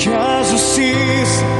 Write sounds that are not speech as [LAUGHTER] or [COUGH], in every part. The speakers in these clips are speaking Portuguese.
Jesus. a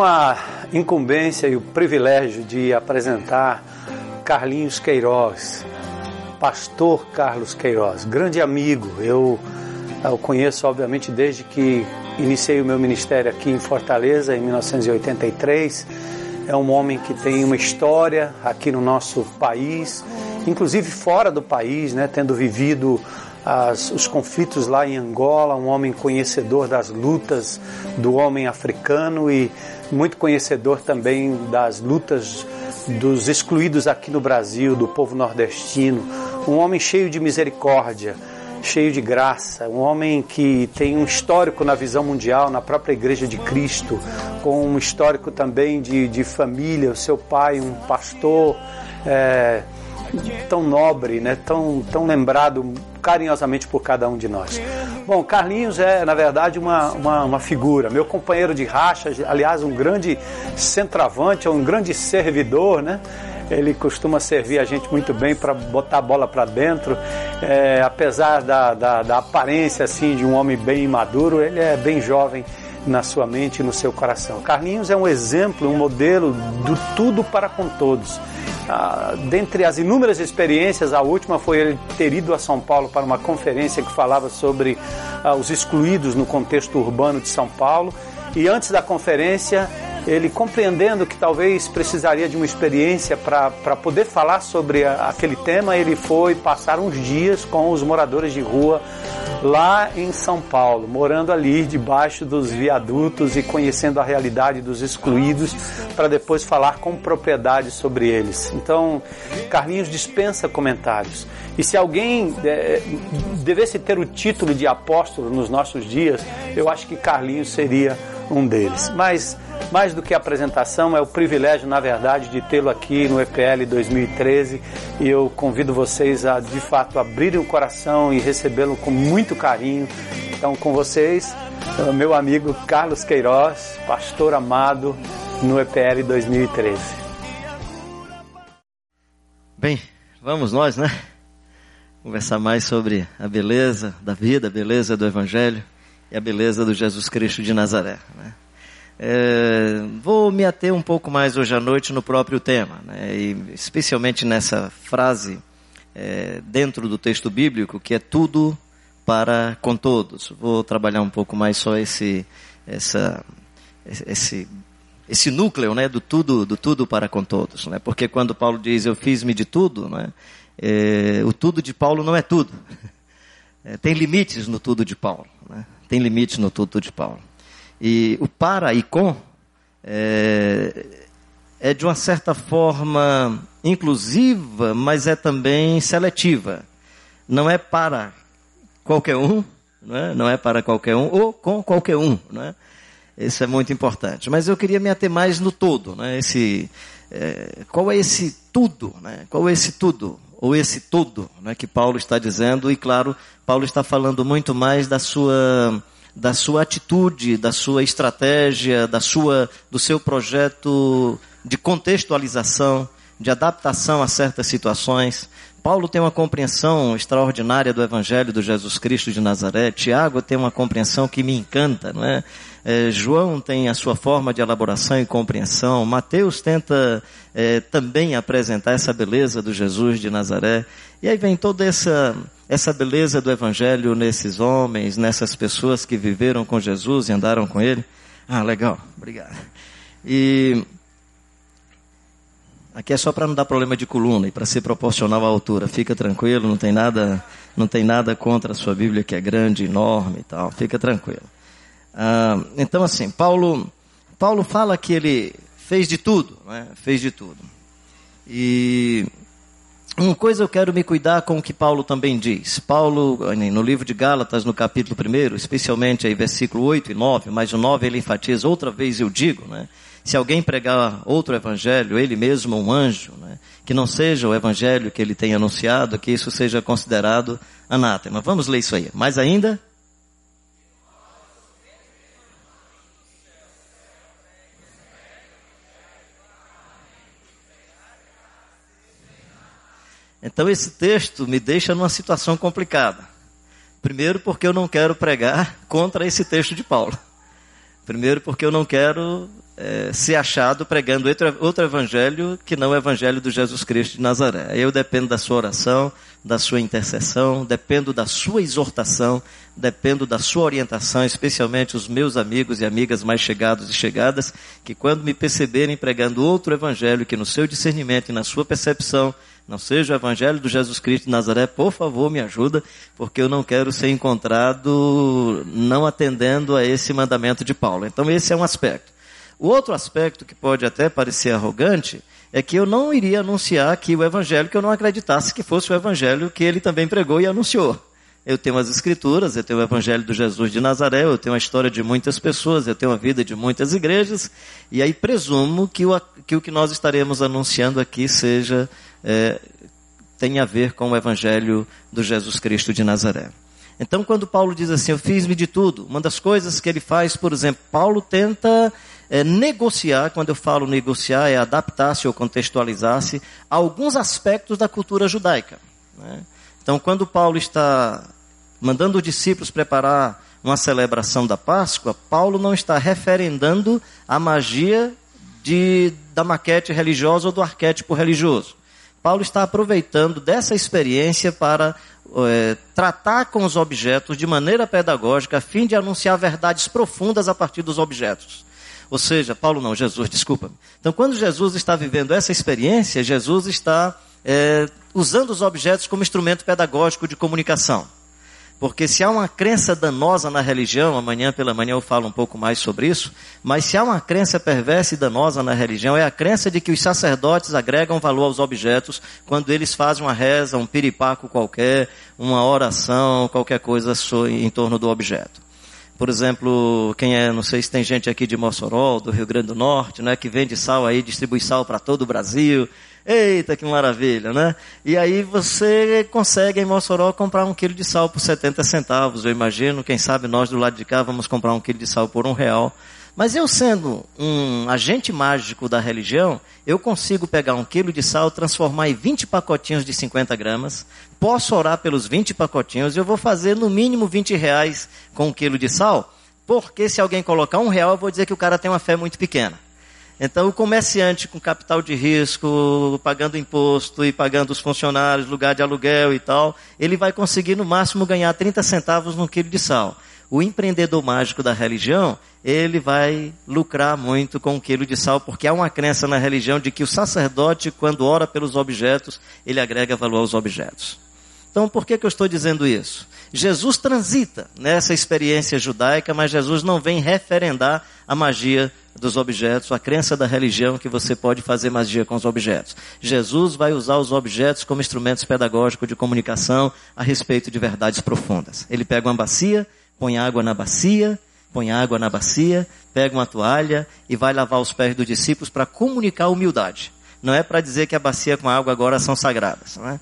tenho a incumbência e o privilégio de apresentar Carlinhos Queiroz, pastor Carlos Queiroz, grande amigo. Eu o conheço, obviamente, desde que iniciei o meu ministério aqui em Fortaleza, em 1983. É um homem que tem uma história aqui no nosso país, inclusive fora do país, né, tendo vivido as, os conflitos lá em Angola, um homem conhecedor das lutas do homem africano e muito conhecedor também das lutas dos excluídos aqui no Brasil, do povo nordestino, um homem cheio de misericórdia, cheio de graça, um homem que tem um histórico na visão mundial, na própria Igreja de Cristo, com um histórico também de, de família, o seu pai, um pastor. É, tão nobre, né? tão, tão lembrado carinhosamente por cada um de nós. Bom, Carlinhos é, na verdade, uma, uma, uma figura, meu companheiro de racha, aliás, um grande centroavante, um grande servidor, né? Ele costuma servir a gente muito bem para botar a bola para dentro. É, apesar da, da, da aparência assim de um homem bem maduro, ele é bem jovem na sua mente e no seu coração. Carlinhos é um exemplo, um modelo do tudo para com todos. Ah, dentre as inúmeras experiências, a última foi ele ter ido a São Paulo para uma conferência que falava sobre ah, os excluídos no contexto urbano de São Paulo. E antes da conferência, ele compreendendo que talvez precisaria de uma experiência para poder falar sobre a, aquele tema, ele foi passar uns dias com os moradores de rua lá em São Paulo, morando ali debaixo dos viadutos e conhecendo a realidade dos excluídos, para depois falar com propriedade sobre eles. Então, Carlinhos dispensa comentários. E se alguém é, devesse ter o título de apóstolo nos nossos dias, eu acho que Carlinhos seria um deles. Mas mais do que a apresentação, é o privilégio, na verdade, de tê-lo aqui no EPL 2013 e eu convido vocês a, de fato, abrirem o coração e recebê-lo com muito carinho. Então, com vocês, meu amigo Carlos Queiroz, pastor amado no EPL 2013. Bem, vamos nós, né? Conversar mais sobre a beleza da vida, a beleza do Evangelho e a beleza do Jesus Cristo de Nazaré. Né? É, vou me ater um pouco mais hoje à noite no próprio tema, né? e especialmente nessa frase é, dentro do texto bíblico que é tudo para com todos. Vou trabalhar um pouco mais só esse, essa, esse, esse núcleo, né, do tudo, do tudo para com todos, né? Porque quando Paulo diz eu fiz-me de tudo, né? É, o tudo de Paulo não é tudo. [LAUGHS] É, tem limites no tudo de Paulo, né? Tem limite no tudo de Paulo. E o para e com é, é de uma certa forma inclusiva, mas é também seletiva. Não é para qualquer um, não é, não é para qualquer um, ou com qualquer um. Não é? Isso é muito importante. Mas eu queria me ater mais no todo. Né? Esse, é, qual é esse tudo? Né? Qual é esse tudo? Ou esse todo né, que Paulo está dizendo? E claro, Paulo está falando muito mais da sua da sua atitude, da sua estratégia, da sua do seu projeto de contextualização, de adaptação a certas situações. Paulo tem uma compreensão extraordinária do Evangelho do Jesus Cristo de Nazaré. Tiago tem uma compreensão que me encanta, não é? é João tem a sua forma de elaboração e compreensão. Mateus tenta é, também apresentar essa beleza do Jesus de Nazaré. E aí vem toda essa essa beleza do Evangelho nesses homens, nessas pessoas que viveram com Jesus e andaram com Ele. Ah, legal, obrigado. E aqui é só para não dar problema de coluna e para ser proporcional à altura. Fica tranquilo, não tem nada, não tem nada contra a sua Bíblia que é grande, enorme e tal. Fica tranquilo. Ah, então assim, Paulo, Paulo fala que ele fez de tudo, né? fez de tudo. E uma coisa eu quero me cuidar com o que Paulo também diz. Paulo, no livro de Gálatas, no capítulo 1, especialmente aí versículo 8 e 9, mas o 9 ele enfatiza, outra vez eu digo, né? Se alguém pregar outro evangelho, ele mesmo um anjo, né? que não seja o evangelho que ele tem anunciado, que isso seja considerado anátema. Vamos ler isso aí. Mais ainda? Então esse texto me deixa numa situação complicada. Primeiro porque eu não quero pregar contra esse texto de Paulo. Primeiro porque eu não quero é, ser achado pregando outro, evangelho que não o evangelho do Jesus Cristo de Nazaré. Eu dependo da sua oração, da sua intercessão, dependo da sua exortação, dependo da sua orientação, especialmente os meus amigos e amigas mais chegados e chegadas, que quando me perceberem pregando outro evangelho que no seu discernimento e na sua percepção não seja o evangelho do Jesus Cristo de Nazaré, por favor, me ajuda, porque eu não quero ser encontrado não atendendo a esse mandamento de Paulo. Então esse é um aspecto. O outro aspecto que pode até parecer arrogante é que eu não iria anunciar aqui o evangelho que eu não acreditasse que fosse o evangelho que ele também pregou e anunciou. Eu tenho as escrituras, eu tenho o evangelho do Jesus de Nazaré, eu tenho a história de muitas pessoas, eu tenho a vida de muitas igrejas, e aí presumo que o que, o que nós estaremos anunciando aqui seja, é, tenha a ver com o evangelho do Jesus Cristo de Nazaré. Então, quando Paulo diz assim, eu fiz-me de tudo, uma das coisas que ele faz, por exemplo, Paulo tenta é, negociar, quando eu falo negociar, é adaptar-se ou contextualizar-se a alguns aspectos da cultura judaica. Né? Então, quando Paulo está mandando os discípulos preparar uma celebração da Páscoa, Paulo não está referendando a magia de, da maquete religiosa ou do arquétipo religioso. Paulo está aproveitando dessa experiência para é, tratar com os objetos de maneira pedagógica, a fim de anunciar verdades profundas a partir dos objetos. Ou seja, Paulo não, Jesus, desculpa. Então, quando Jesus está vivendo essa experiência, Jesus está é, usando os objetos como instrumento pedagógico de comunicação. Porque se há uma crença danosa na religião, amanhã pela manhã eu falo um pouco mais sobre isso, mas se há uma crença perversa e danosa na religião, é a crença de que os sacerdotes agregam valor aos objetos quando eles fazem uma reza, um piripaco qualquer, uma oração, qualquer coisa em torno do objeto. Por exemplo, quem é, não sei se tem gente aqui de Mossoró, do Rio Grande do Norte, né, que vende sal aí, distribui sal para todo o Brasil, Eita, que maravilha, né? E aí você consegue em Mossoró comprar um quilo de sal por 70 centavos. Eu imagino, quem sabe nós do lado de cá vamos comprar um quilo de sal por um real. Mas eu sendo um agente mágico da religião, eu consigo pegar um quilo de sal, transformar em 20 pacotinhos de 50 gramas, posso orar pelos 20 pacotinhos, eu vou fazer no mínimo 20 reais com um quilo de sal, porque se alguém colocar um real, eu vou dizer que o cara tem uma fé muito pequena. Então, o comerciante com capital de risco, pagando imposto e pagando os funcionários, lugar de aluguel e tal, ele vai conseguir no máximo ganhar 30 centavos no quilo de sal. O empreendedor mágico da religião, ele vai lucrar muito com um quilo de sal, porque há uma crença na religião de que o sacerdote, quando ora pelos objetos, ele agrega valor aos objetos. Então, por que, que eu estou dizendo isso? Jesus transita nessa experiência judaica, mas Jesus não vem referendar a magia dos objetos, a crença da religião que você pode fazer magia com os objetos. Jesus vai usar os objetos como instrumentos pedagógicos de comunicação a respeito de verdades profundas. Ele pega uma bacia, põe água na bacia, põe água na bacia, pega uma toalha e vai lavar os pés dos discípulos para comunicar humildade. Não é para dizer que a bacia com a água agora são sagradas. Não é?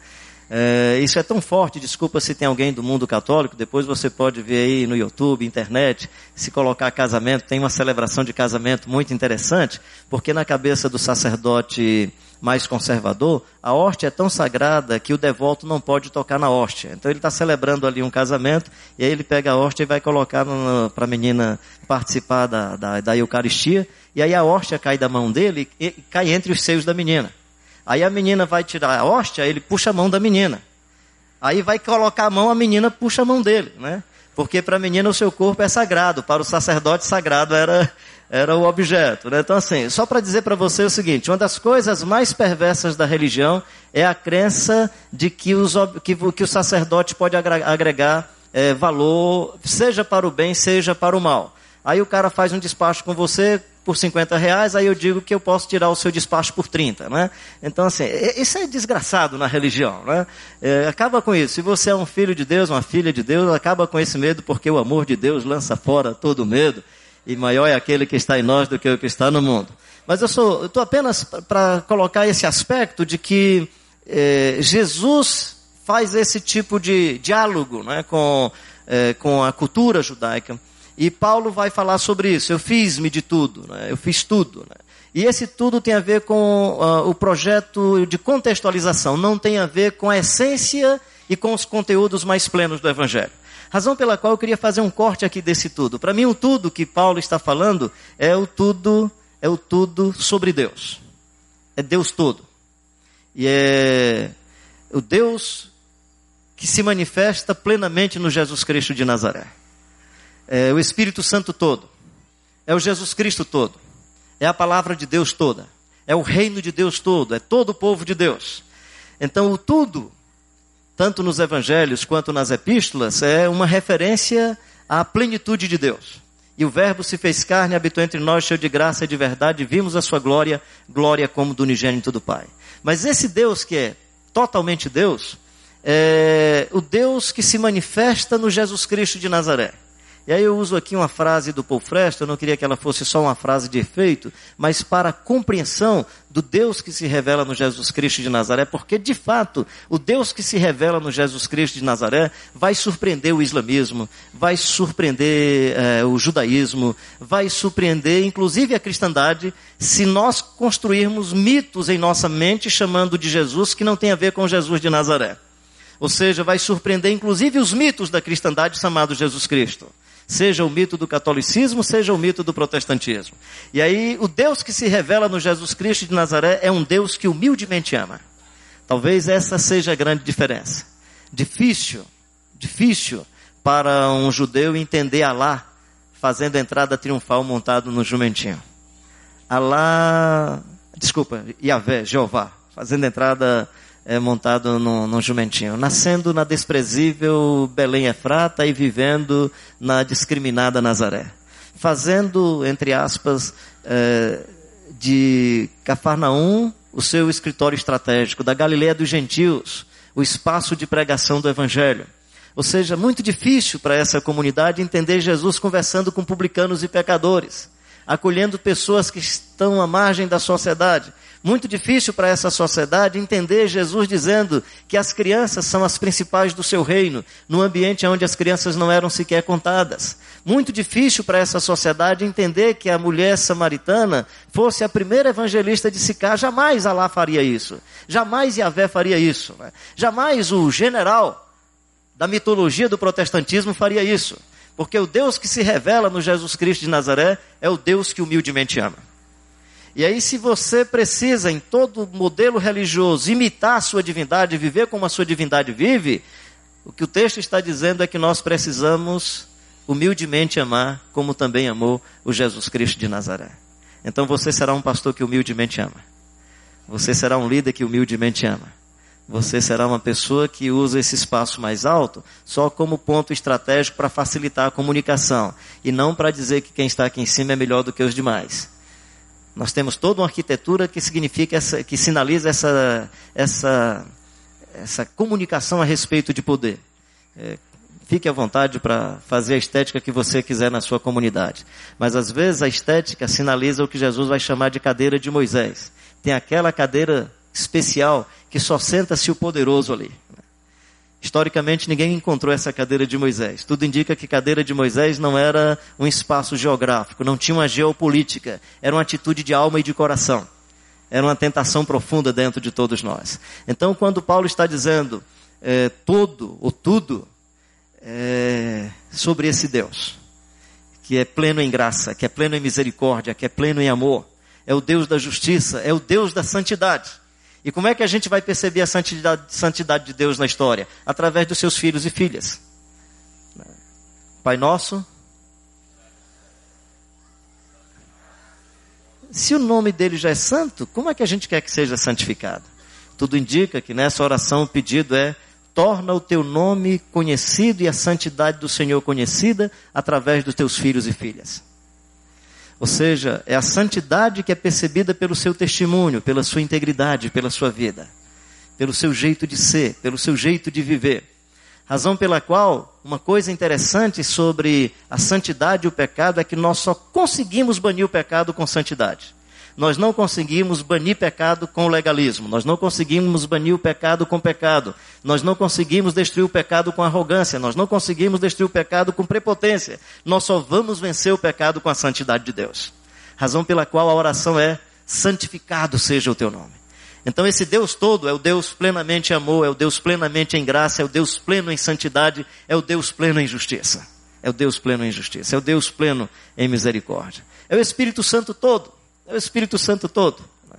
É, isso é tão forte, desculpa se tem alguém do mundo católico, depois você pode ver aí no YouTube, internet, se colocar casamento, tem uma celebração de casamento muito interessante, porque na cabeça do sacerdote mais conservador, a hóstia é tão sagrada que o devoto não pode tocar na hóstia. Então ele está celebrando ali um casamento, e aí ele pega a hóstia e vai colocar para a menina participar da, da, da Eucaristia, e aí a hóstia cai da mão dele e cai entre os seios da menina. Aí a menina vai tirar a hóstia, ele puxa a mão da menina. Aí vai colocar a mão, a menina puxa a mão dele, né? Porque para a menina o seu corpo é sagrado, para o sacerdote sagrado era, era o objeto. Né? Então, assim, só para dizer para você o seguinte: uma das coisas mais perversas da religião é a crença de que, os, que, que o sacerdote pode agregar é, valor, seja para o bem, seja para o mal. Aí o cara faz um despacho com você, por 50 reais, aí eu digo que eu posso tirar o seu despacho por 30, né? Então, assim, isso é desgraçado na religião, né? É, acaba com isso. Se você é um filho de Deus, uma filha de Deus, acaba com esse medo, porque o amor de Deus lança fora todo medo, e maior é aquele que está em nós do que o que está no mundo. Mas eu sou, estou apenas para colocar esse aspecto de que é, Jesus faz esse tipo de diálogo né, com, é, com a cultura judaica. E Paulo vai falar sobre isso. Eu fiz-me de tudo, né? eu fiz tudo. Né? E esse tudo tem a ver com uh, o projeto de contextualização, não tem a ver com a essência e com os conteúdos mais plenos do Evangelho. Razão pela qual eu queria fazer um corte aqui desse tudo. Para mim, o tudo que Paulo está falando é o tudo, é o tudo sobre Deus. É Deus todo. E é o Deus que se manifesta plenamente no Jesus Cristo de Nazaré é o Espírito Santo todo, é o Jesus Cristo todo, é a palavra de Deus toda, é o reino de Deus todo, é todo o povo de Deus. Então, o tudo, tanto nos evangelhos quanto nas epístolas, é uma referência à plenitude de Deus. E o Verbo se fez carne, habitou entre nós, cheio de graça e de verdade, vimos a sua glória, glória como do unigênito do Pai. Mas esse Deus que é totalmente Deus, é o Deus que se manifesta no Jesus Cristo de Nazaré. E aí eu uso aqui uma frase do Paul eu não queria que ela fosse só uma frase de efeito, mas para a compreensão do Deus que se revela no Jesus Cristo de Nazaré, porque de fato, o Deus que se revela no Jesus Cristo de Nazaré vai surpreender o islamismo, vai surpreender é, o judaísmo, vai surpreender inclusive a cristandade, se nós construirmos mitos em nossa mente chamando de Jesus que não tem a ver com Jesus de Nazaré. Ou seja, vai surpreender inclusive os mitos da cristandade chamado Jesus Cristo seja o mito do catolicismo, seja o mito do protestantismo. E aí, o Deus que se revela no Jesus Cristo de Nazaré é um Deus que humildemente ama. Talvez essa seja a grande diferença. Difícil, difícil para um judeu entender Alá fazendo entrada triunfal montado no jumentinho. Alá, desculpa, Yahvé, Jeová, fazendo entrada é, montado num, jumentinho. Nascendo na desprezível Belém Efrata e vivendo na discriminada Nazaré. Fazendo, entre aspas, é, de Cafarnaum o seu escritório estratégico, da Galileia dos gentios, o espaço de pregação do Evangelho. Ou seja, muito difícil para essa comunidade entender Jesus conversando com publicanos e pecadores, acolhendo pessoas que estão à margem da sociedade, muito difícil para essa sociedade entender Jesus dizendo que as crianças são as principais do seu reino, num ambiente onde as crianças não eram sequer contadas. Muito difícil para essa sociedade entender que a mulher samaritana fosse a primeira evangelista de Sicá. Jamais Alá faria isso. Jamais Yahvé faria isso. Né? Jamais o general da mitologia do protestantismo faria isso. Porque o Deus que se revela no Jesus Cristo de Nazaré é o Deus que humildemente ama. E aí, se você precisa, em todo modelo religioso, imitar a sua divindade, viver como a sua divindade vive, o que o texto está dizendo é que nós precisamos humildemente amar, como também amou o Jesus Cristo de Nazaré. Então você será um pastor que humildemente ama. Você será um líder que humildemente ama. Você será uma pessoa que usa esse espaço mais alto só como ponto estratégico para facilitar a comunicação e não para dizer que quem está aqui em cima é melhor do que os demais. Nós temos toda uma arquitetura que significa essa, que sinaliza essa, essa, essa comunicação a respeito de poder. É, fique à vontade para fazer a estética que você quiser na sua comunidade. Mas às vezes a estética sinaliza o que Jesus vai chamar de cadeira de Moisés. Tem aquela cadeira especial que só senta-se o poderoso ali. Historicamente, ninguém encontrou essa cadeira de Moisés. Tudo indica que cadeira de Moisés não era um espaço geográfico, não tinha uma geopolítica, era uma atitude de alma e de coração. Era uma tentação profunda dentro de todos nós. Então, quando Paulo está dizendo é, todo ou tudo é, sobre esse Deus, que é pleno em graça, que é pleno em misericórdia, que é pleno em amor, é o Deus da justiça, é o Deus da santidade. E como é que a gente vai perceber a santidade, santidade de Deus na história? Através dos seus filhos e filhas. Pai Nosso. Se o nome dele já é santo, como é que a gente quer que seja santificado? Tudo indica que nessa oração o pedido é: torna o teu nome conhecido e a santidade do Senhor conhecida através dos teus filhos e filhas. Ou seja, é a santidade que é percebida pelo seu testemunho, pela sua integridade, pela sua vida, pelo seu jeito de ser, pelo seu jeito de viver. Razão pela qual, uma coisa interessante sobre a santidade e o pecado é que nós só conseguimos banir o pecado com santidade. Nós não conseguimos banir pecado com legalismo. Nós não conseguimos banir o pecado com pecado. Nós não conseguimos destruir o pecado com arrogância. Nós não conseguimos destruir o pecado com prepotência. Nós só vamos vencer o pecado com a santidade de Deus. Razão pela qual a oração é: santificado seja o teu nome. Então esse Deus todo é o Deus plenamente amor, é o Deus plenamente em graça, é o Deus pleno em santidade, é o Deus pleno em justiça. É o Deus pleno em justiça, é o Deus pleno em misericórdia. É o Espírito Santo todo. É o Espírito Santo todo, né?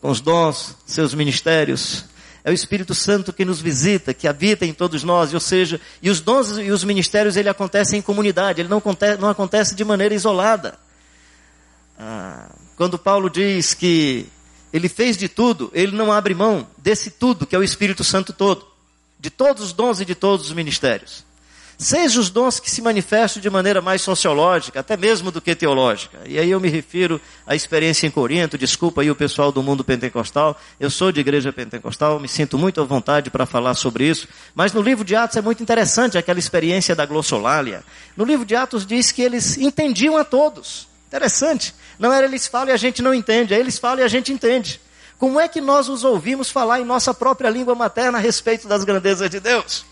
com os dons, seus ministérios. É o Espírito Santo que nos visita, que habita em todos nós, ou seja, e os dons e os ministérios ele acontecem em comunidade, ele não acontece, não acontece de maneira isolada. Ah, quando Paulo diz que ele fez de tudo, ele não abre mão desse tudo que é o Espírito Santo todo, de todos os dons e de todos os ministérios. Seja os dons que se manifestam de maneira mais sociológica, até mesmo do que teológica. E aí eu me refiro à experiência em Corinto, desculpa aí o pessoal do mundo pentecostal, eu sou de igreja pentecostal, me sinto muito à vontade para falar sobre isso, mas no livro de Atos é muito interessante aquela experiência da glossolalia. No livro de Atos diz que eles entendiam a todos. Interessante. Não era eles falam e a gente não entende, é eles falam e a gente entende. Como é que nós os ouvimos falar em nossa própria língua materna a respeito das grandezas de Deus?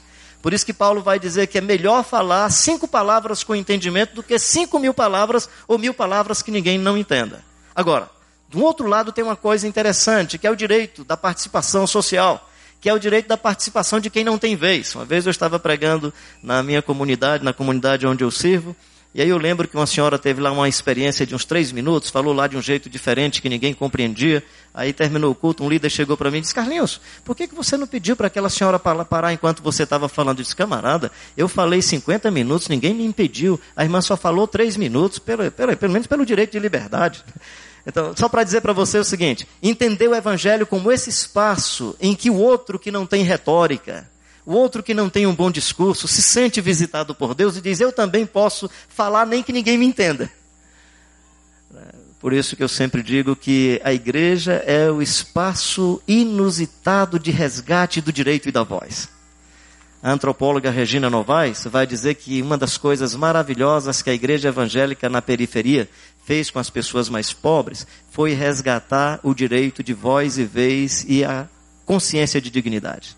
Por isso que Paulo vai dizer que é melhor falar cinco palavras com entendimento do que cinco mil palavras ou mil palavras que ninguém não entenda. Agora, do outro lado tem uma coisa interessante, que é o direito da participação social, que é o direito da participação de quem não tem vez. Uma vez eu estava pregando na minha comunidade, na comunidade onde eu sirvo, e aí eu lembro que uma senhora teve lá uma experiência de uns três minutos, falou lá de um jeito diferente que ninguém compreendia. Aí terminou o culto, um líder chegou para mim e disse, Carlinhos, por que, que você não pediu para aquela senhora parar enquanto você estava falando? Eu disse, camarada, eu falei 50 minutos, ninguém me impediu. A irmã só falou três minutos, pelo, pelo, pelo menos pelo direito de liberdade. [LAUGHS] Então, só para dizer para você o seguinte, entender o evangelho como esse espaço em que o outro que não tem retórica, o outro que não tem um bom discurso se sente visitado por Deus e diz: Eu também posso falar, nem que ninguém me entenda. Por isso que eu sempre digo que a igreja é o espaço inusitado de resgate do direito e da voz. A antropóloga Regina Novaes vai dizer que uma das coisas maravilhosas que a igreja evangélica na periferia fez com as pessoas mais pobres foi resgatar o direito de voz e vez e a consciência de dignidade.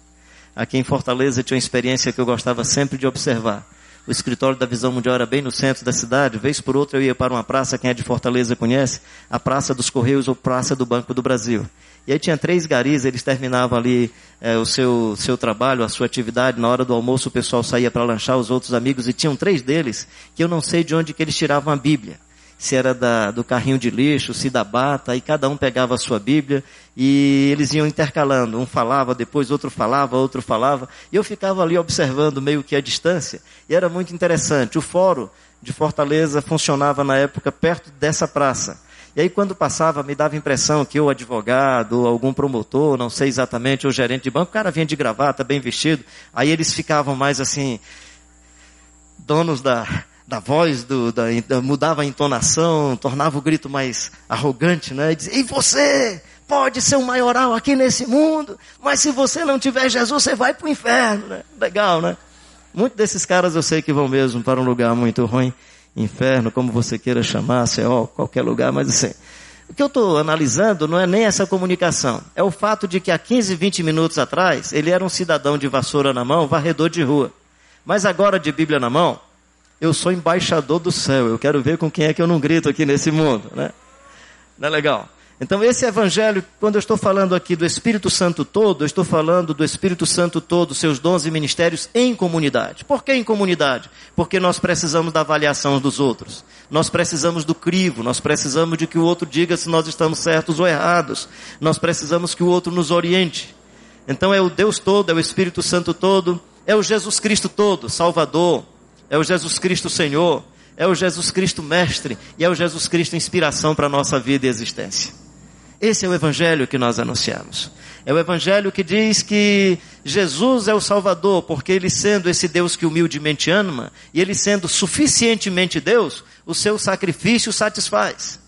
Aqui em Fortaleza tinha uma experiência que eu gostava sempre de observar. O escritório da Visão Mundial era bem no centro da cidade. Vez por outra eu ia para uma praça, quem é de Fortaleza conhece, a Praça dos Correios ou Praça do Banco do Brasil. E aí tinha três garis, eles terminavam ali é, o seu, seu trabalho, a sua atividade. Na hora do almoço o pessoal saía para lanchar os outros amigos e tinham três deles que eu não sei de onde que eles tiravam a Bíblia se era da, do carrinho de lixo, se da bata, e cada um pegava a sua Bíblia e eles iam intercalando. Um falava, depois outro falava, outro falava. E eu ficava ali observando meio que a distância. E era muito interessante. O fórum de Fortaleza funcionava na época perto dessa praça. E aí quando passava, me dava a impressão que o advogado, ou algum promotor, não sei exatamente, ou gerente de banco, o cara vinha de gravata, bem vestido. Aí eles ficavam mais assim, donos da, da voz, do, da, mudava a entonação, tornava o grito mais arrogante, né? E dizia, e você pode ser um maioral aqui nesse mundo, mas se você não tiver Jesus, você vai para o inferno, né? Legal, né? Muitos desses caras eu sei que vão mesmo para um lugar muito ruim, inferno, como você queira chamar, ó, qualquer lugar, mas assim, o que eu estou analisando não é nem essa comunicação, é o fato de que há 15, 20 minutos atrás, ele era um cidadão de vassoura na mão, varredor de rua. Mas agora de Bíblia na mão, eu sou embaixador do céu. Eu quero ver com quem é que eu não grito aqui nesse mundo, né? Não é legal? Então, esse evangelho, quando eu estou falando aqui do Espírito Santo todo, eu estou falando do Espírito Santo todo, seus dons e ministérios em comunidade. Por que em comunidade? Porque nós precisamos da avaliação dos outros. Nós precisamos do crivo, nós precisamos de que o outro diga se nós estamos certos ou errados. Nós precisamos que o outro nos oriente. Então, é o Deus todo, é o Espírito Santo todo, é o Jesus Cristo todo, Salvador, é o Jesus Cristo Senhor, é o Jesus Cristo Mestre e é o Jesus Cristo inspiração para a nossa vida e existência. Esse é o Evangelho que nós anunciamos. É o Evangelho que diz que Jesus é o Salvador, porque Ele sendo esse Deus que humildemente ama, e Ele sendo suficientemente Deus, o seu sacrifício satisfaz.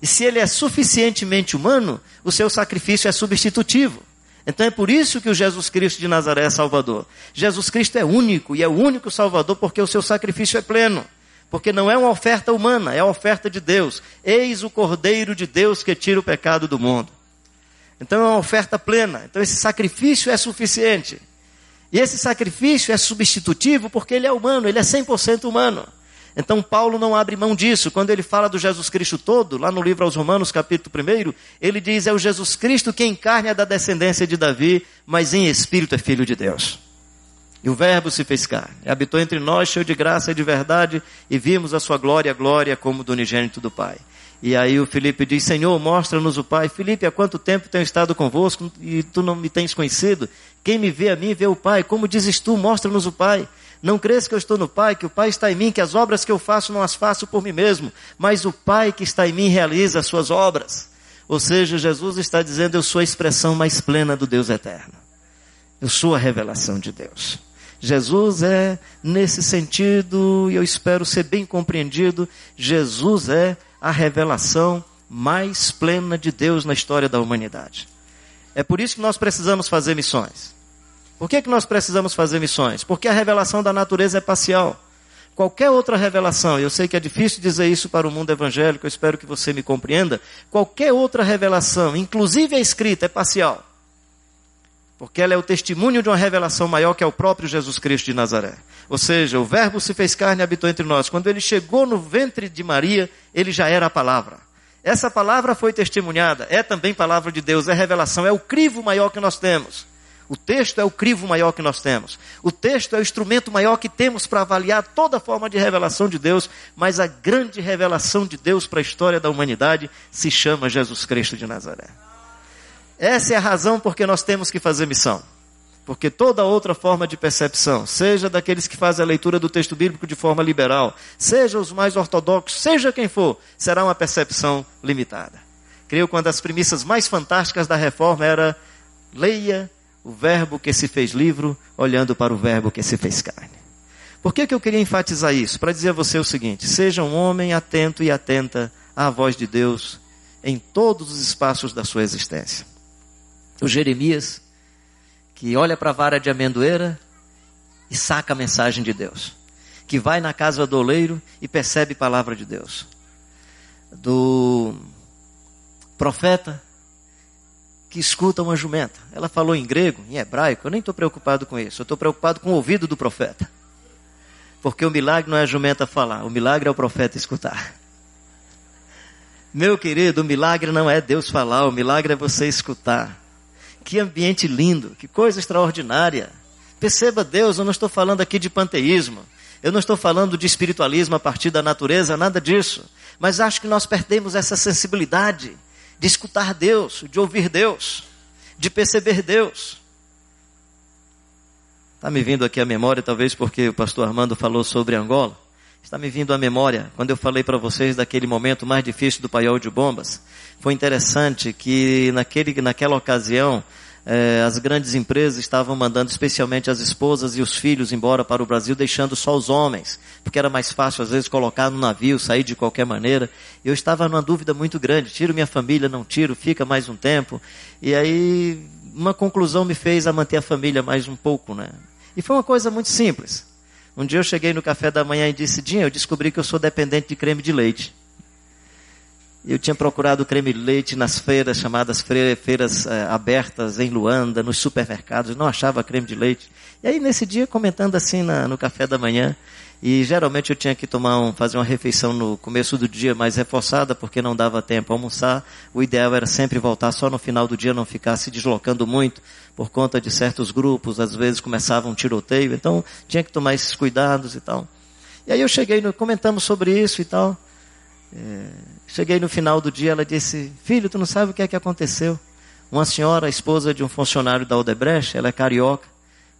E se Ele é suficientemente humano, o seu sacrifício é substitutivo. Então é por isso que o Jesus Cristo de Nazaré é Salvador. Jesus Cristo é único e é o único Salvador porque o seu sacrifício é pleno. Porque não é uma oferta humana, é a oferta de Deus. Eis o Cordeiro de Deus que tira o pecado do mundo. Então é uma oferta plena. Então esse sacrifício é suficiente. E esse sacrifício é substitutivo porque ele é humano, ele é 100% humano. Então Paulo não abre mão disso. Quando ele fala do Jesus Cristo todo, lá no livro aos Romanos, capítulo 1, ele diz: é o Jesus Cristo que em carne é da descendência de Davi, mas em espírito é filho de Deus. E o Verbo se fez carne, habitou entre nós, cheio de graça e de verdade, e vimos a sua glória, glória como do unigênito do Pai. E aí o Felipe diz: Senhor, mostra-nos o Pai. Felipe, há quanto tempo tenho estado convosco e tu não me tens conhecido? Quem me vê a mim, vê o Pai. Como dizes tu, mostra-nos o Pai. Não crês que eu estou no Pai, que o Pai está em mim, que as obras que eu faço não as faço por mim mesmo, mas o Pai que está em mim realiza as suas obras. Ou seja, Jesus está dizendo: Eu sou a expressão mais plena do Deus eterno. Eu sou a revelação de Deus. Jesus é, nesse sentido, e eu espero ser bem compreendido, Jesus é a revelação mais plena de Deus na história da humanidade. É por isso que nós precisamos fazer missões. Por que, que nós precisamos fazer missões? Porque a revelação da natureza é parcial. Qualquer outra revelação, eu sei que é difícil dizer isso para o mundo evangélico, eu espero que você me compreenda. Qualquer outra revelação, inclusive a escrita, é parcial. Porque ela é o testemunho de uma revelação maior que é o próprio Jesus Cristo de Nazaré. Ou seja, o Verbo se fez carne e habitou entre nós. Quando ele chegou no ventre de Maria, ele já era a palavra. Essa palavra foi testemunhada, é também palavra de Deus, é revelação, é o crivo maior que nós temos. O texto é o crivo maior que nós temos. O texto é o instrumento maior que temos para avaliar toda forma de revelação de Deus, mas a grande revelação de Deus para a história da humanidade se chama Jesus Cristo de Nazaré. Essa é a razão porque nós temos que fazer missão. Porque toda outra forma de percepção, seja daqueles que fazem a leitura do texto bíblico de forma liberal, seja os mais ortodoxos, seja quem for, será uma percepção limitada. Creio que uma das premissas mais fantásticas da reforma era leia o verbo que se fez livro, olhando para o verbo que se fez carne. Por que, que eu queria enfatizar isso? Para dizer a você o seguinte: seja um homem atento e atenta à voz de Deus em todos os espaços da sua existência. O Jeremias, que olha para a vara de amendoeira e saca a mensagem de Deus. Que vai na casa do oleiro e percebe a palavra de Deus. Do profeta, que escuta uma jumenta. Ela falou em grego, em hebraico, eu nem estou preocupado com isso, eu estou preocupado com o ouvido do profeta. Porque o milagre não é a jumenta falar, o milagre é o profeta escutar. Meu querido, o milagre não é Deus falar, o milagre é você escutar. Que ambiente lindo, que coisa extraordinária. Perceba Deus, eu não estou falando aqui de panteísmo, eu não estou falando de espiritualismo a partir da natureza, nada disso. Mas acho que nós perdemos essa sensibilidade de escutar Deus, de ouvir Deus, de perceber Deus. Está me vindo aqui a memória, talvez porque o pastor Armando falou sobre Angola. Está me vindo a memória, quando eu falei para vocês daquele momento mais difícil do paiol de bombas. Foi interessante que naquele, naquela ocasião, eh, as grandes empresas estavam mandando especialmente as esposas e os filhos embora para o Brasil, deixando só os homens, porque era mais fácil às vezes colocar no navio, sair de qualquer maneira. Eu estava numa dúvida muito grande: tiro minha família, não tiro, fica mais um tempo. E aí uma conclusão me fez a manter a família mais um pouco, né? E foi uma coisa muito simples. Um dia eu cheguei no café da manhã e disse: Dinha, eu descobri que eu sou dependente de creme de leite. Eu tinha procurado creme de leite nas feiras, chamadas feiras é, abertas em Luanda, nos supermercados, não achava creme de leite. E aí, nesse dia, comentando assim na, no café da manhã, e geralmente eu tinha que tomar um, fazer uma refeição no começo do dia mais reforçada, porque não dava tempo a almoçar. O ideal era sempre voltar só no final do dia, não ficar se deslocando muito, por conta de certos grupos, às vezes começava um tiroteio, então tinha que tomar esses cuidados e tal. E aí eu cheguei, comentamos sobre isso e tal. É, cheguei no final do dia, ela disse: Filho, tu não sabe o que é que aconteceu? Uma senhora, esposa de um funcionário da Odebrecht, ela é carioca,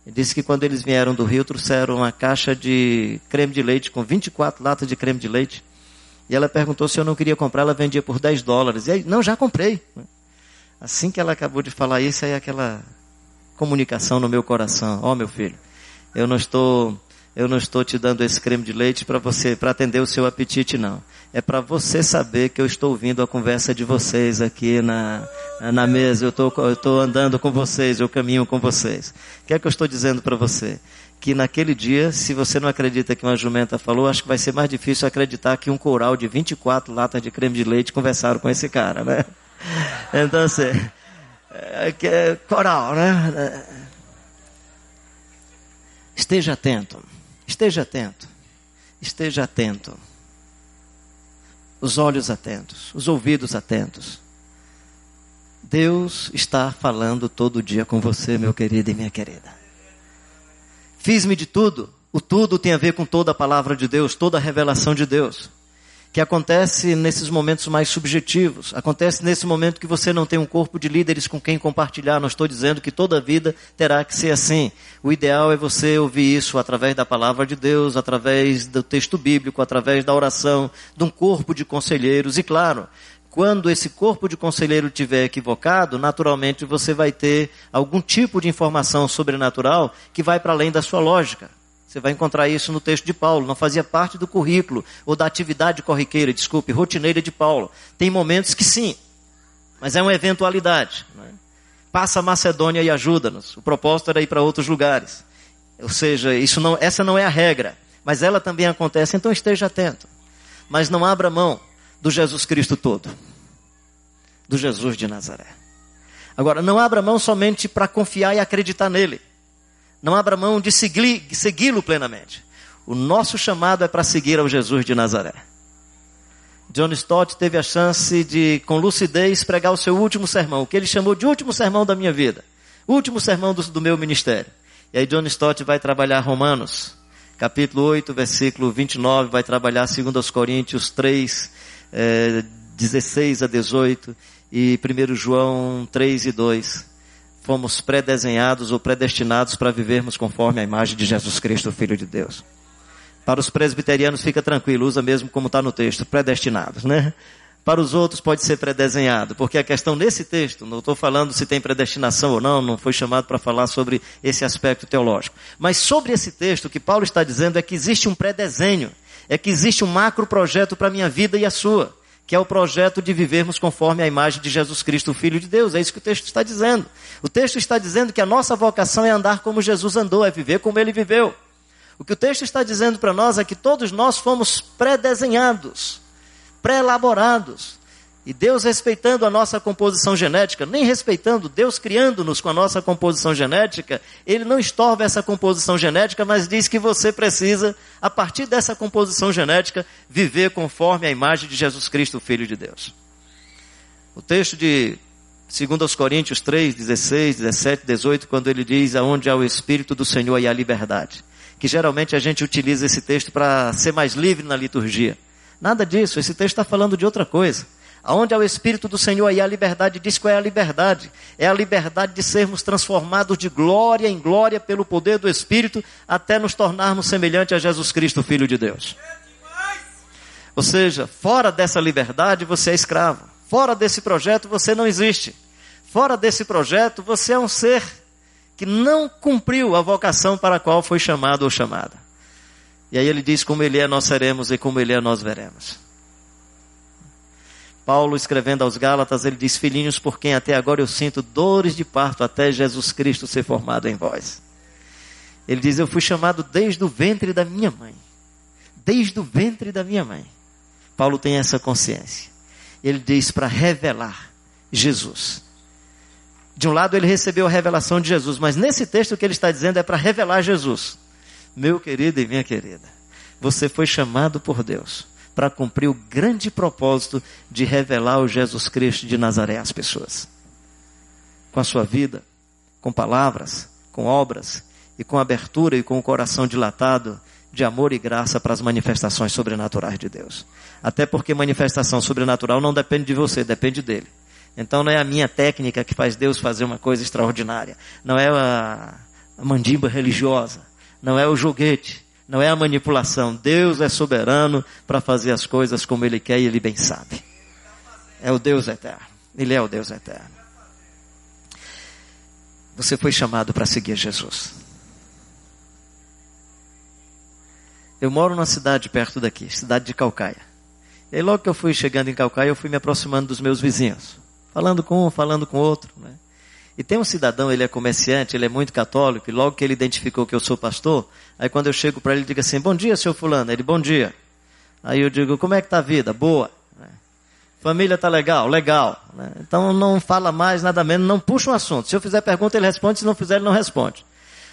disse que quando eles vieram do Rio, trouxeram uma caixa de creme de leite, com 24 latas de creme de leite. E ela perguntou se eu não queria comprar, ela vendia por 10 dólares. E aí, não, já comprei. Assim que ela acabou de falar isso, aí aquela comunicação no meu coração. Ó, oh, meu filho, eu não estou eu não estou te dando esse creme de leite para você, para atender o seu apetite, não. É para você saber que eu estou ouvindo a conversa de vocês aqui na, na mesa. Eu estou andando com vocês, eu caminho com vocês. O que é que eu estou dizendo para você? Que naquele dia, se você não acredita que uma jumenta falou, acho que vai ser mais difícil acreditar que um coral de 24 latas de creme de leite conversaram com esse cara, né? [LAUGHS] Então, assim, é, é coral, né? Esteja atento. Esteja atento. Esteja atento. Os olhos atentos, os ouvidos atentos. Deus está falando todo dia com você, meu querido e minha querida. Fiz-me de tudo. O tudo tem a ver com toda a palavra de Deus, toda a revelação de Deus que acontece nesses momentos mais subjetivos. Acontece nesse momento que você não tem um corpo de líderes com quem compartilhar. Não estou dizendo que toda a vida terá que ser assim. O ideal é você ouvir isso através da palavra de Deus, através do texto bíblico, através da oração, de um corpo de conselheiros e, claro, quando esse corpo de conselheiro estiver equivocado, naturalmente você vai ter algum tipo de informação sobrenatural que vai para além da sua lógica. Você vai encontrar isso no texto de Paulo. Não fazia parte do currículo ou da atividade corriqueira, desculpe, rotineira de Paulo. Tem momentos que sim, mas é uma eventualidade. Né? Passa a Macedônia e ajuda-nos. O propósito era ir para outros lugares. Ou seja, isso não, essa não é a regra, mas ela também acontece, então esteja atento. Mas não abra mão do Jesus Cristo todo, do Jesus de Nazaré. Agora, não abra mão somente para confiar e acreditar nele. Não abra mão de segui-lo plenamente. O nosso chamado é para seguir ao Jesus de Nazaré. John Stott teve a chance de, com lucidez, pregar o seu último sermão, o que ele chamou de último sermão da minha vida, último sermão do, do meu ministério. E aí John Stott vai trabalhar Romanos, capítulo 8, versículo 29, vai trabalhar 2 Coríntios 3, é, 16 a 18, e 1 João 3 e 2 fomos predesenhados ou predestinados para vivermos conforme a imagem de Jesus Cristo, Filho de Deus. Para os presbiterianos fica tranquilo, usa mesmo como está no texto, predestinados, né? Para os outros pode ser predesenhado, porque a questão nesse texto, não estou falando se tem predestinação ou não, não foi chamado para falar sobre esse aspecto teológico. Mas sobre esse texto, o que Paulo está dizendo é que existe um predesenho, é que existe um macro projeto para a minha vida e a sua que é o projeto de vivermos conforme a imagem de Jesus Cristo, o Filho de Deus. É isso que o texto está dizendo. O texto está dizendo que a nossa vocação é andar como Jesus andou, é viver como ele viveu. O que o texto está dizendo para nós é que todos nós fomos pré-desenhados, pré-elaborados, e Deus respeitando a nossa composição genética, nem respeitando, Deus criando-nos com a nossa composição genética, Ele não estorva essa composição genética, mas diz que você precisa, a partir dessa composição genética, viver conforme a imagem de Jesus Cristo, Filho de Deus. O texto de 2 Coríntios 3, 16, 17, 18, quando ele diz aonde há o Espírito do Senhor e a liberdade. Que geralmente a gente utiliza esse texto para ser mais livre na liturgia. Nada disso, esse texto está falando de outra coisa. Aonde é o Espírito do Senhor, aí a liberdade diz qual é a liberdade. É a liberdade de sermos transformados de glória em glória pelo poder do Espírito, até nos tornarmos semelhante a Jesus Cristo, Filho de Deus. Ou seja, fora dessa liberdade você é escravo. Fora desse projeto você não existe. Fora desse projeto você é um ser que não cumpriu a vocação para a qual foi chamado ou chamada. E aí ele diz: como ele é, nós seremos, e como ele é, nós veremos. Paulo escrevendo aos Gálatas, ele diz: Filhinhos, por quem até agora eu sinto dores de parto até Jesus Cristo ser formado em vós. Ele diz: Eu fui chamado desde o ventre da minha mãe. Desde o ventre da minha mãe. Paulo tem essa consciência. Ele diz para revelar Jesus. De um lado, ele recebeu a revelação de Jesus, mas nesse texto o que ele está dizendo é para revelar Jesus. Meu querido e minha querida, você foi chamado por Deus para cumprir o grande propósito de revelar o Jesus Cristo de Nazaré às pessoas. Com a sua vida, com palavras, com obras e com abertura e com o coração dilatado de amor e graça para as manifestações sobrenaturais de Deus. Até porque manifestação sobrenatural não depende de você, depende dele. Então não é a minha técnica que faz Deus fazer uma coisa extraordinária. Não é a, a mandimba religiosa. Não é o joguete não é a manipulação. Deus é soberano para fazer as coisas como Ele quer e Ele bem sabe. É o Deus eterno. Ele é o Deus eterno. Você foi chamado para seguir Jesus. Eu moro numa cidade perto daqui, cidade de Calcaia. E aí, logo que eu fui chegando em Calcaia, eu fui me aproximando dos meus vizinhos. Falando com um, falando com outro. Né? E tem um cidadão, ele é comerciante, ele é muito católico, e logo que ele identificou que eu sou pastor, aí quando eu chego para ele, ele digo assim, bom dia, seu fulano. Ele, bom dia. Aí eu digo, como é que tá a vida? Boa. Né? Família tá legal? Legal. Né? Então não fala mais, nada menos, não puxa um assunto. Se eu fizer pergunta, ele responde, se não fizer, ele não responde.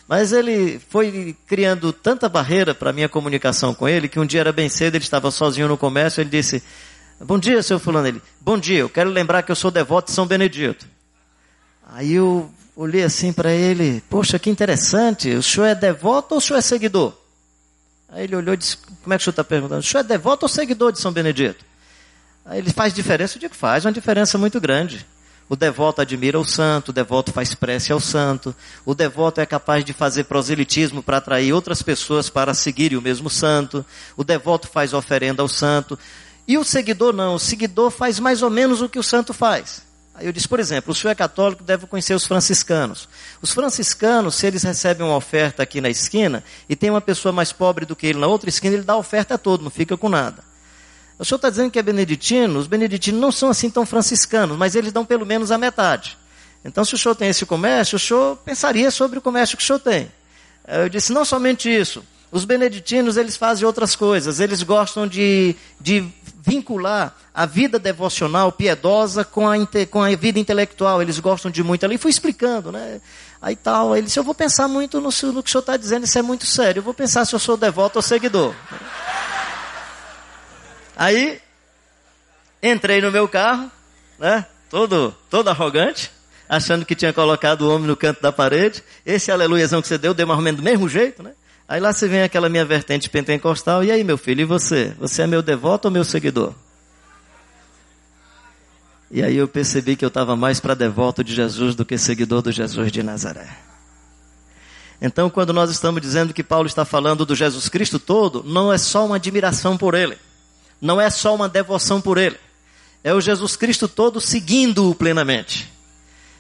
Mas ele foi criando tanta barreira para a minha comunicação com ele, que um dia era bem cedo, ele estava sozinho no comércio, ele disse, bom dia, seu fulano. Ele, bom dia, eu quero lembrar que eu sou devoto de São Benedito. Aí eu olhei assim para ele, poxa, que interessante, o senhor é devoto ou o senhor é seguidor? Aí ele olhou e disse, como é que o senhor está perguntando? O senhor é devoto ou seguidor de São Benedito? Aí ele faz diferença? Eu digo, faz uma diferença muito grande. O devoto admira o santo, o devoto faz prece ao santo, o devoto é capaz de fazer proselitismo para atrair outras pessoas para seguirem o mesmo santo, o devoto faz oferenda ao santo. E o seguidor não, o seguidor faz mais ou menos o que o santo faz. Eu disse, por exemplo, o senhor é católico, deve conhecer os franciscanos. Os franciscanos, se eles recebem uma oferta aqui na esquina e tem uma pessoa mais pobre do que ele na outra esquina, ele dá a oferta a todo, não fica com nada. O senhor está dizendo que é beneditino? Os beneditinos não são assim tão franciscanos, mas eles dão pelo menos a metade. Então, se o senhor tem esse comércio, o senhor pensaria sobre o comércio que o senhor tem. Eu disse, não somente isso. Os beneditinos, eles fazem outras coisas. Eles gostam de, de vincular a vida devocional, piedosa, com a, com a vida intelectual. Eles gostam de muito ali. Fui explicando, né? Aí tal. Ele disse: Eu vou pensar muito no, no que o senhor está dizendo, isso é muito sério. Eu vou pensar se eu sou devoto ou seguidor. Aí, entrei no meu carro, né? Todo, todo arrogante, achando que tinha colocado o homem no canto da parede. Esse aleluiazão que você deu, deu mais ou menos do mesmo jeito, né? Aí lá você vem aquela minha vertente pentecostal, e aí meu filho, e você? Você é meu devoto ou meu seguidor? E aí eu percebi que eu estava mais para devoto de Jesus do que seguidor do Jesus de Nazaré. Então, quando nós estamos dizendo que Paulo está falando do Jesus Cristo todo, não é só uma admiração por ele, não é só uma devoção por ele, é o Jesus Cristo todo seguindo-o plenamente.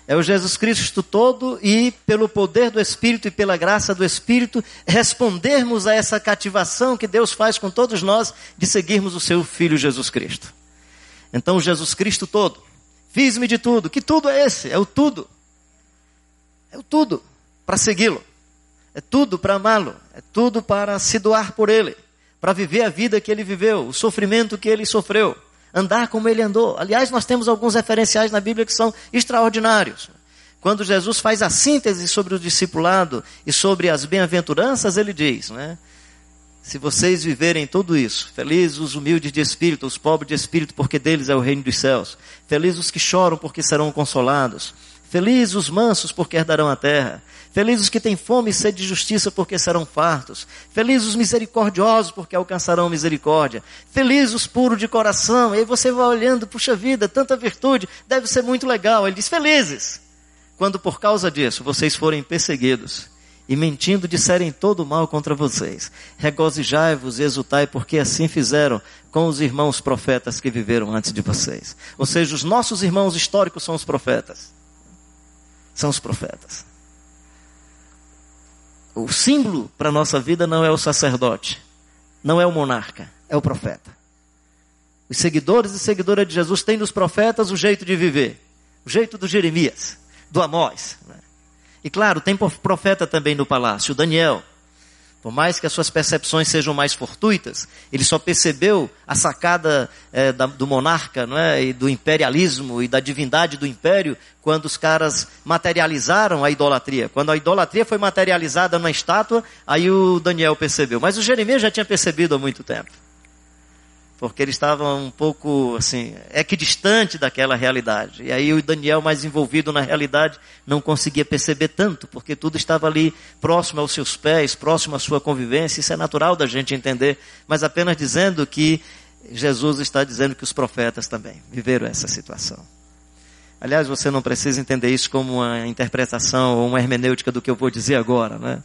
É o Jesus Cristo todo e, pelo poder do Espírito e pela graça do Espírito, respondermos a essa cativação que Deus faz com todos nós de seguirmos o seu Filho Jesus Cristo. Então, Jesus Cristo todo, fiz-me de tudo. Que tudo é esse? É o tudo. É o tudo para segui-lo. É tudo para amá-lo. É tudo para se doar por ele. Para viver a vida que ele viveu, o sofrimento que ele sofreu andar como ele andou. Aliás, nós temos alguns referenciais na Bíblia que são extraordinários. Quando Jesus faz a síntese sobre o discipulado e sobre as bem-aventuranças, ele diz, né? Se vocês viverem tudo isso, felizes os humildes de espírito, os pobres de espírito, porque deles é o reino dos céus. Felizes os que choram, porque serão consolados. Felizes os mansos, porque herdarão a terra. Felizes os que têm fome e sede de justiça, porque serão fartos. Felizes os misericordiosos, porque alcançarão misericórdia. Felizes os puros de coração. E aí você vai olhando, puxa vida, tanta virtude, deve ser muito legal. Ele diz: Felizes, quando por causa disso vocês forem perseguidos e mentindo disserem todo mal contra vocês. Regozijai-vos e exultai, porque assim fizeram com os irmãos profetas que viveram antes de vocês. Ou seja, os nossos irmãos históricos são os profetas são os profetas. O símbolo para a nossa vida não é o sacerdote, não é o monarca, é o profeta. Os seguidores e seguidoras de Jesus têm dos profetas o jeito de viver, o jeito do Jeremias, do Amós. Né? E claro, tem profeta também no palácio, Daniel, por mais que as suas percepções sejam mais fortuitas, ele só percebeu a sacada é, da, do monarca não é? e do imperialismo e da divindade do império quando os caras materializaram a idolatria. Quando a idolatria foi materializada numa estátua, aí o Daniel percebeu. Mas o Jeremias já tinha percebido há muito tempo porque ele estava um pouco assim, equidistante daquela realidade. E aí o Daniel, mais envolvido na realidade, não conseguia perceber tanto, porque tudo estava ali próximo aos seus pés, próximo à sua convivência. Isso é natural da gente entender, mas apenas dizendo que Jesus está dizendo que os profetas também viveram essa situação. Aliás, você não precisa entender isso como uma interpretação ou uma hermenêutica do que eu vou dizer agora, né?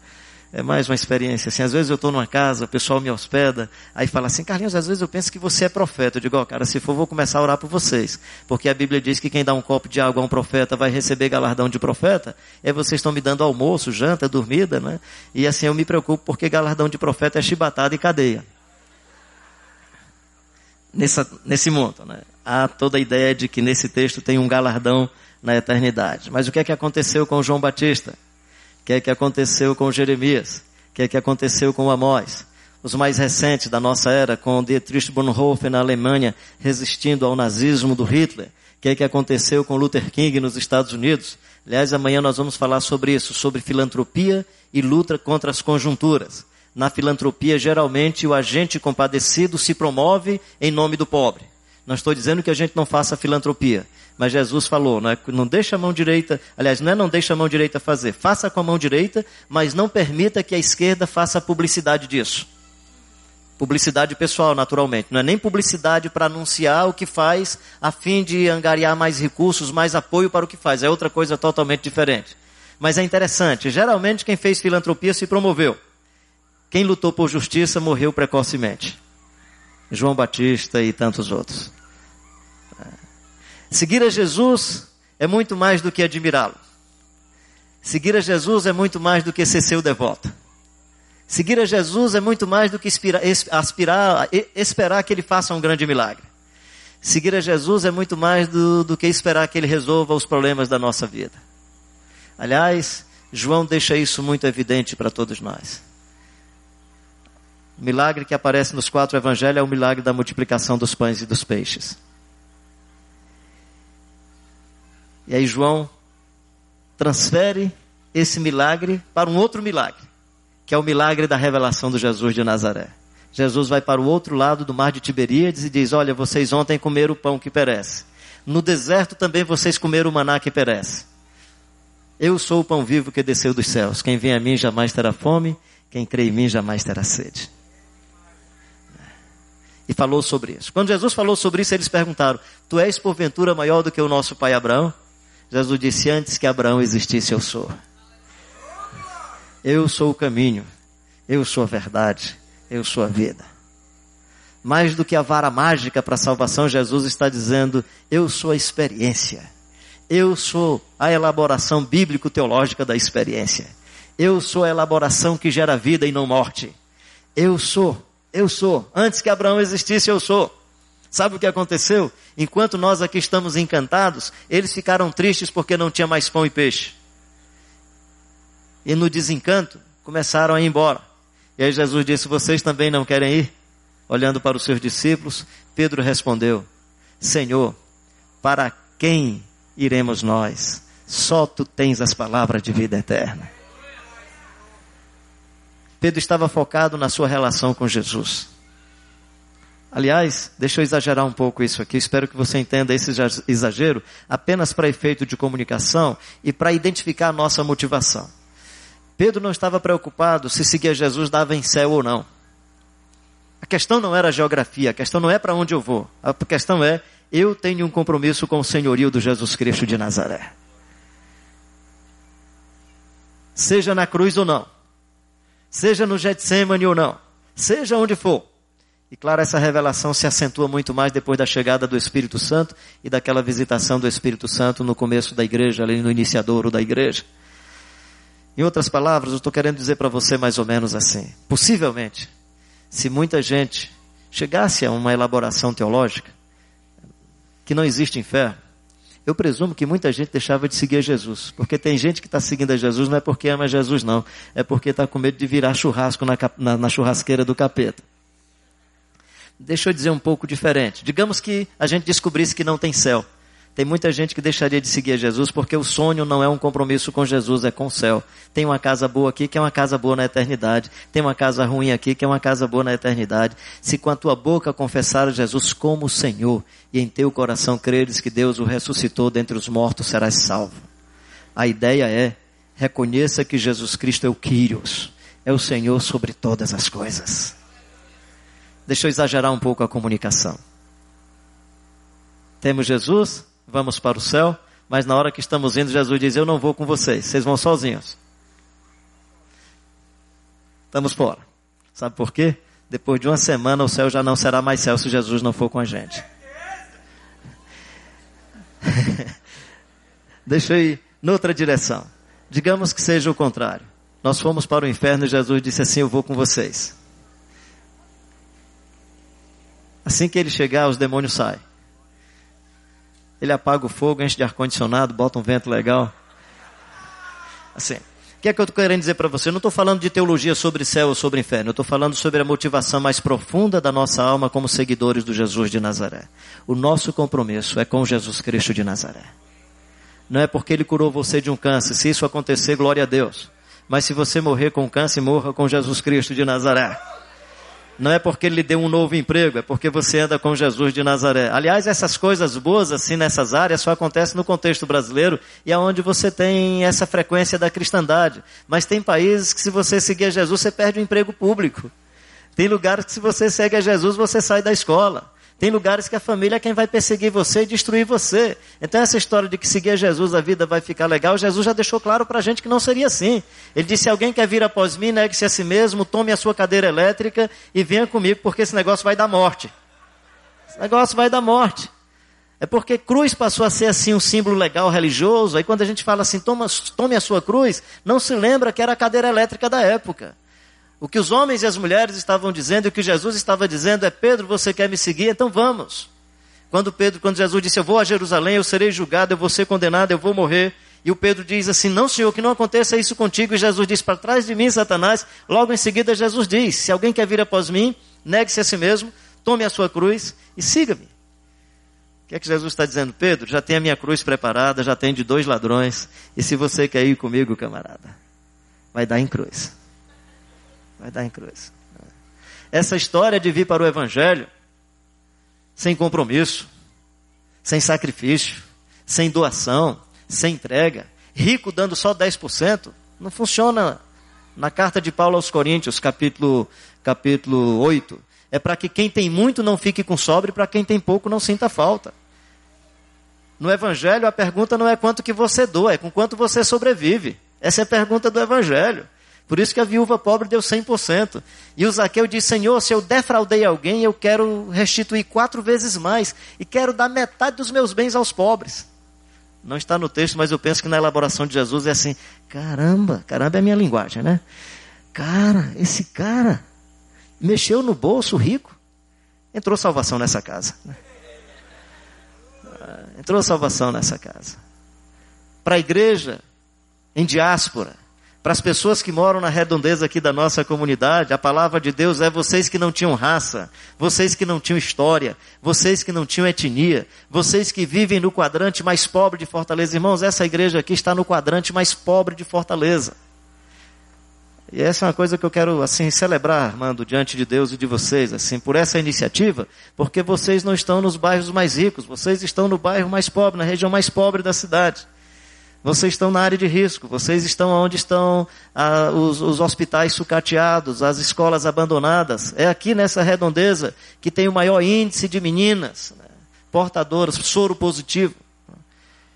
É mais uma experiência. Assim, às vezes eu estou numa casa, o pessoal me hospeda, aí fala assim, Carlinhos, às vezes eu penso que você é profeta. Eu digo, ó, oh, cara, se for, vou começar a orar por vocês. Porque a Bíblia diz que quem dá um copo de água a um profeta vai receber galardão de profeta. Aí vocês estão me dando almoço, janta, dormida, né? E assim eu me preocupo porque galardão de profeta é chibatada e cadeia. Nessa, nesse mundo, né? Há toda a ideia de que nesse texto tem um galardão na eternidade. Mas o que é que aconteceu com João Batista? Que é que aconteceu com Jeremias? Que é que aconteceu com Amós? Os mais recentes da nossa era, com Dietrich Bonhoeffer na Alemanha, resistindo ao nazismo do Hitler. Que é que aconteceu com Luther King nos Estados Unidos? Aliás, amanhã nós vamos falar sobre isso, sobre filantropia e luta contra as conjunturas. Na filantropia, geralmente, o agente compadecido se promove em nome do pobre. Não estou dizendo que a gente não faça filantropia. Mas Jesus falou, não, é, não deixa a mão direita, aliás, não é não deixa a mão direita fazer, faça com a mão direita, mas não permita que a esquerda faça publicidade disso. Publicidade pessoal, naturalmente. Não é nem publicidade para anunciar o que faz a fim de angariar mais recursos, mais apoio para o que faz. É outra coisa totalmente diferente. Mas é interessante. Geralmente quem fez filantropia se promoveu. Quem lutou por justiça morreu precocemente. João Batista e tantos outros. Seguir a Jesus é muito mais do que admirá-lo. Seguir a Jesus é muito mais do que ser seu devoto. Seguir a Jesus é muito mais do que aspirar, aspirar, esperar que ele faça um grande milagre. Seguir a Jesus é muito mais do, do que esperar que ele resolva os problemas da nossa vida. Aliás, João deixa isso muito evidente para todos nós. O milagre que aparece nos quatro evangelhos é o milagre da multiplicação dos pães e dos peixes. E aí João transfere esse milagre para um outro milagre, que é o milagre da revelação do Jesus de Nazaré. Jesus vai para o outro lado do mar de Tiberíades e diz: Olha, vocês ontem comeram o pão que perece. No deserto também vocês comeram o maná que perece. Eu sou o pão vivo que desceu dos céus. Quem vem a mim jamais terá fome, quem crê em mim jamais terá sede. E falou sobre isso. Quando Jesus falou sobre isso, eles perguntaram: Tu és porventura maior do que o nosso pai Abraão? Jesus disse: Antes que Abraão existisse, eu sou. Eu sou o caminho, eu sou a verdade, eu sou a vida. Mais do que a vara mágica para a salvação, Jesus está dizendo: Eu sou a experiência. Eu sou a elaboração bíblico-teológica da experiência. Eu sou a elaboração que gera vida e não morte. Eu sou, eu sou. Antes que Abraão existisse, eu sou. Sabe o que aconteceu? Enquanto nós aqui estamos encantados, eles ficaram tristes porque não tinha mais pão e peixe. E no desencanto, começaram a ir embora. E aí Jesus disse: Vocês também não querem ir? Olhando para os seus discípulos, Pedro respondeu: Senhor, para quem iremos nós? Só tu tens as palavras de vida eterna. Pedro estava focado na sua relação com Jesus. Aliás, deixa eu exagerar um pouco isso aqui, espero que você entenda esse exagero apenas para efeito de comunicação e para identificar a nossa motivação. Pedro não estava preocupado se seguir Jesus dava em céu ou não. A questão não era a geografia, a questão não é para onde eu vou. A questão é, eu tenho um compromisso com o senhorio do Jesus Cristo de Nazaré. Seja na cruz ou não. Seja no Getsemane ou não. Seja onde for. E claro, essa revelação se acentua muito mais depois da chegada do Espírito Santo e daquela visitação do Espírito Santo no começo da igreja, ali no iniciador da igreja. Em outras palavras, eu estou querendo dizer para você mais ou menos assim: possivelmente, se muita gente chegasse a uma elaboração teológica que não existe inferno, eu presumo que muita gente deixava de seguir Jesus. Porque tem gente que está seguindo a Jesus não é porque ama Jesus, não. É porque está com medo de virar churrasco na, na, na churrasqueira do capeta. Deixa eu dizer um pouco diferente. Digamos que a gente descobrisse que não tem céu. Tem muita gente que deixaria de seguir Jesus porque o sonho não é um compromisso com Jesus, é com o céu. Tem uma casa boa aqui que é uma casa boa na eternidade. Tem uma casa ruim aqui que é uma casa boa na eternidade. Se com a tua boca confessar Jesus como Senhor e em teu coração creres que Deus o ressuscitou dentre os mortos, serás salvo. A ideia é, reconheça que Jesus Cristo é o Quírios, é o Senhor sobre todas as coisas. Deixa eu exagerar um pouco a comunicação. Temos Jesus, vamos para o céu, mas na hora que estamos indo, Jesus diz: Eu não vou com vocês, vocês vão sozinhos. Estamos fora. Sabe por quê? Depois de uma semana, o céu já não será mais céu se Jesus não for com a gente. [LAUGHS] Deixa eu ir noutra direção. Digamos que seja o contrário. Nós fomos para o inferno e Jesus disse assim: Eu vou com vocês. Assim que ele chegar, os demônios saem. Ele apaga o fogo, enche de ar-condicionado, bota um vento legal. Assim. O que é que eu estou querendo dizer para você? Eu não estou falando de teologia sobre céu ou sobre inferno. Eu estou falando sobre a motivação mais profunda da nossa alma como seguidores do Jesus de Nazaré. O nosso compromisso é com Jesus Cristo de Nazaré. Não é porque ele curou você de um câncer. Se isso acontecer, glória a Deus. Mas se você morrer com câncer, morra com Jesus Cristo de Nazaré. Não é porque ele lhe deu um novo emprego, é porque você anda com Jesus de Nazaré. Aliás, essas coisas boas assim nessas áreas só acontecem no contexto brasileiro e aonde é você tem essa frequência da cristandade. Mas tem países que se você seguir a Jesus, você perde o emprego público. Tem lugares que se você segue a Jesus, você sai da escola. Tem lugares que a família é quem vai perseguir você e destruir você. Então essa história de que seguir a Jesus a vida vai ficar legal, Jesus já deixou claro para a gente que não seria assim. Ele disse, se alguém quer vir após mim, negue-se a si mesmo, tome a sua cadeira elétrica e venha comigo, porque esse negócio vai dar morte. Esse negócio vai dar morte. É porque cruz passou a ser assim um símbolo legal religioso. Aí quando a gente fala assim, tome a sua cruz, não se lembra que era a cadeira elétrica da época. O que os homens e as mulheres estavam dizendo, e o que Jesus estava dizendo é: Pedro, você quer me seguir? Então vamos. Quando Pedro, quando Jesus disse: Eu vou a Jerusalém, eu serei julgado, eu vou ser condenado, eu vou morrer. E o Pedro diz assim: Não, Senhor, que não aconteça isso contigo. E Jesus diz: Para trás de mim, Satanás. Logo em seguida, Jesus diz: Se alguém quer vir após mim, negue-se a si mesmo, tome a sua cruz e siga-me. O que é que Jesus está dizendo? Pedro, já tem a minha cruz preparada, já tem de dois ladrões. E se você quer ir comigo, camarada, vai dar em cruz. Vai dar em cruz. Essa história de vir para o Evangelho sem compromisso, sem sacrifício, sem doação, sem entrega, rico dando só 10%, não funciona na carta de Paulo aos Coríntios, capítulo, capítulo 8. É para que quem tem muito não fique com sobre, para quem tem pouco não sinta falta. No Evangelho, a pergunta não é quanto que você doa, é com quanto você sobrevive. Essa é a pergunta do Evangelho. Por isso que a viúva pobre deu 100%. E o Zaqueu disse: Senhor, se eu defraudei alguém, eu quero restituir quatro vezes mais. E quero dar metade dos meus bens aos pobres. Não está no texto, mas eu penso que na elaboração de Jesus é assim: caramba, caramba é a minha linguagem, né? Cara, esse cara mexeu no bolso rico. Entrou salvação nessa casa. Né? Entrou salvação nessa casa. Para a igreja, em diáspora, para as pessoas que moram na redondeza aqui da nossa comunidade, a palavra de Deus é vocês que não tinham raça, vocês que não tinham história, vocês que não tinham etnia, vocês que vivem no quadrante mais pobre de Fortaleza. Irmãos, essa igreja aqui está no quadrante mais pobre de Fortaleza. E essa é uma coisa que eu quero assim celebrar, mando diante de Deus e de vocês, assim, por essa iniciativa, porque vocês não estão nos bairros mais ricos, vocês estão no bairro mais pobre, na região mais pobre da cidade. Vocês estão na área de risco, vocês estão onde estão ah, os, os, hospitais sucateados, as escolas abandonadas. É aqui nessa redondeza que tem o maior índice de meninas né, portadoras, soro positivo.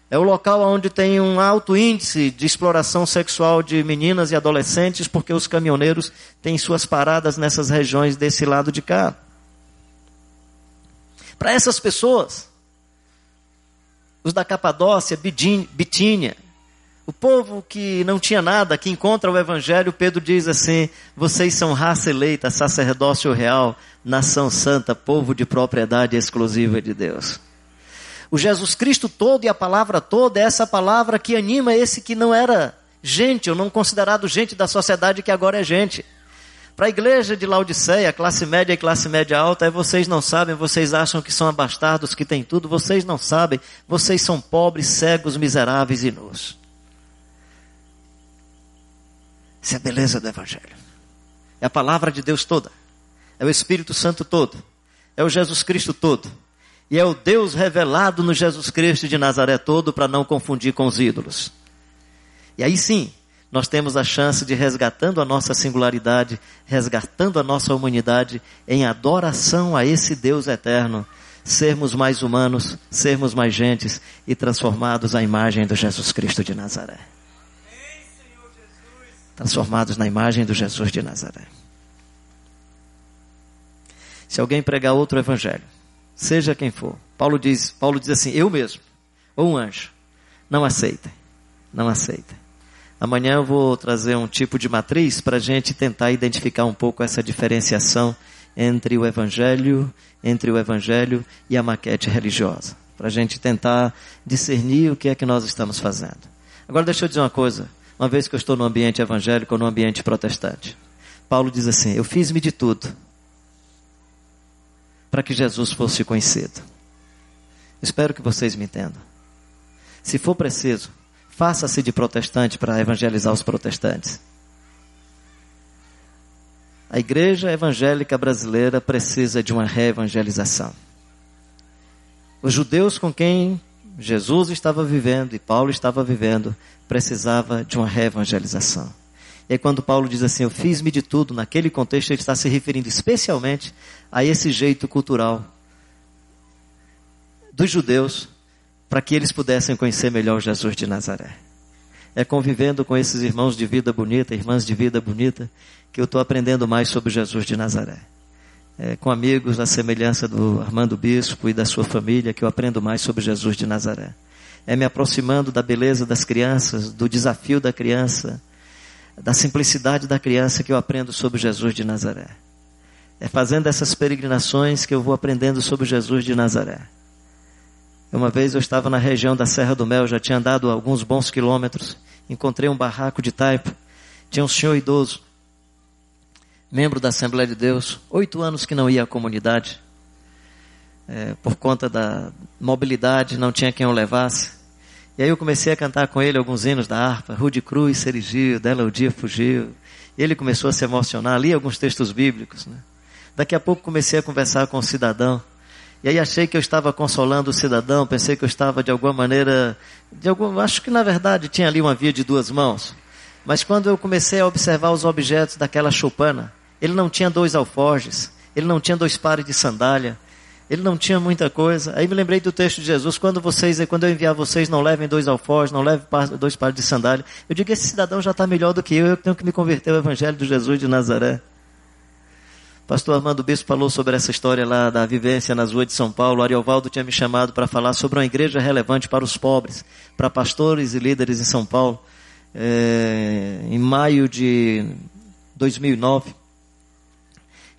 É o local onde tem um alto índice de exploração sexual de meninas e adolescentes, porque os caminhoneiros têm suas paradas nessas regiões desse lado de cá. Para essas pessoas, os da Capadócia, Bitínia, o povo que não tinha nada, que encontra o Evangelho, Pedro diz assim: vocês são raça eleita, sacerdócio real, nação santa, povo de propriedade exclusiva de Deus. O Jesus Cristo todo e a palavra toda é essa palavra que anima esse que não era gente, ou não considerado gente da sociedade que agora é gente. Para a igreja de Laodiceia, classe média e classe média alta, é vocês não sabem, vocês acham que são abastardos, que têm tudo, vocês não sabem, vocês são pobres, cegos, miseráveis e nus. Essa é a beleza do Evangelho. É a palavra de Deus toda. É o Espírito Santo todo. É o Jesus Cristo todo. E é o Deus revelado no Jesus Cristo de Nazaré todo para não confundir com os ídolos. E aí sim, nós temos a chance de resgatando a nossa singularidade, resgatando a nossa humanidade em adoração a esse Deus eterno, sermos mais humanos, sermos mais gentes e transformados à imagem do Jesus Cristo de Nazaré. Transformados na imagem do Jesus de Nazaré. Se alguém pregar outro evangelho, seja quem for, Paulo diz, Paulo diz assim, eu mesmo, ou um anjo, não aceitem, não aceitem. Amanhã eu vou trazer um tipo de matriz para a gente tentar identificar um pouco essa diferenciação entre o evangelho, entre o evangelho e a maquete religiosa, para a gente tentar discernir o que é que nós estamos fazendo. Agora deixa eu dizer uma coisa, uma vez que eu estou no ambiente evangélico ou no ambiente protestante. Paulo diz assim: Eu fiz-me de tudo para que Jesus fosse conhecido. Espero que vocês me entendam. Se for preciso, Faça-se de protestante para evangelizar os protestantes. A igreja evangélica brasileira precisa de uma reevangelização. Os judeus com quem Jesus estava vivendo e Paulo estava vivendo precisava de uma reevangelização. E aí quando Paulo diz assim, eu fiz-me de tudo, naquele contexto ele está se referindo especialmente a esse jeito cultural dos judeus para que eles pudessem conhecer melhor Jesus de Nazaré. É convivendo com esses irmãos de vida bonita, irmãs de vida bonita, que eu estou aprendendo mais sobre Jesus de Nazaré. é, com amigos da semelhança do Armando Bispo e da sua família que eu aprendo mais sobre Jesus de Nazaré. É me aproximando da beleza das crianças, do desafio da criança, da simplicidade da criança que eu aprendo sobre Jesus de Nazaré. É fazendo essas peregrinações que eu vou aprendendo sobre Jesus de Nazaré. Uma vez eu estava na região da Serra do Mel, já tinha andado alguns bons quilômetros, encontrei um barraco de taipo, tinha um senhor idoso, membro da Assembleia de Deus, oito anos que não ia à comunidade, é, por conta da mobilidade, não tinha quem o levasse. E aí eu comecei a cantar com ele alguns hinos da harpa, Rude Cruz, Serigio, Dela o Dia Fugiu. E ele começou a se emocionar, li alguns textos bíblicos. Né? Daqui a pouco comecei a conversar com o cidadão. E aí achei que eu estava consolando o cidadão, pensei que eu estava de alguma maneira, de algum, acho que na verdade tinha ali uma via de duas mãos. Mas quando eu comecei a observar os objetos daquela choupana, ele não tinha dois alforjes, ele não tinha dois pares de sandália, ele não tinha muita coisa. Aí me lembrei do texto de Jesus, quando vocês, quando eu enviar vocês, não levem dois alforjes, não levem dois pares de sandália. Eu digo, esse cidadão já está melhor do que eu, eu tenho que me converter ao Evangelho de Jesus de Nazaré. Pastor Armando Bispo falou sobre essa história lá da vivência nas ruas de São Paulo. Ariovaldo tinha me chamado para falar sobre uma igreja relevante para os pobres, para pastores e líderes em São Paulo, é, em maio de 2009.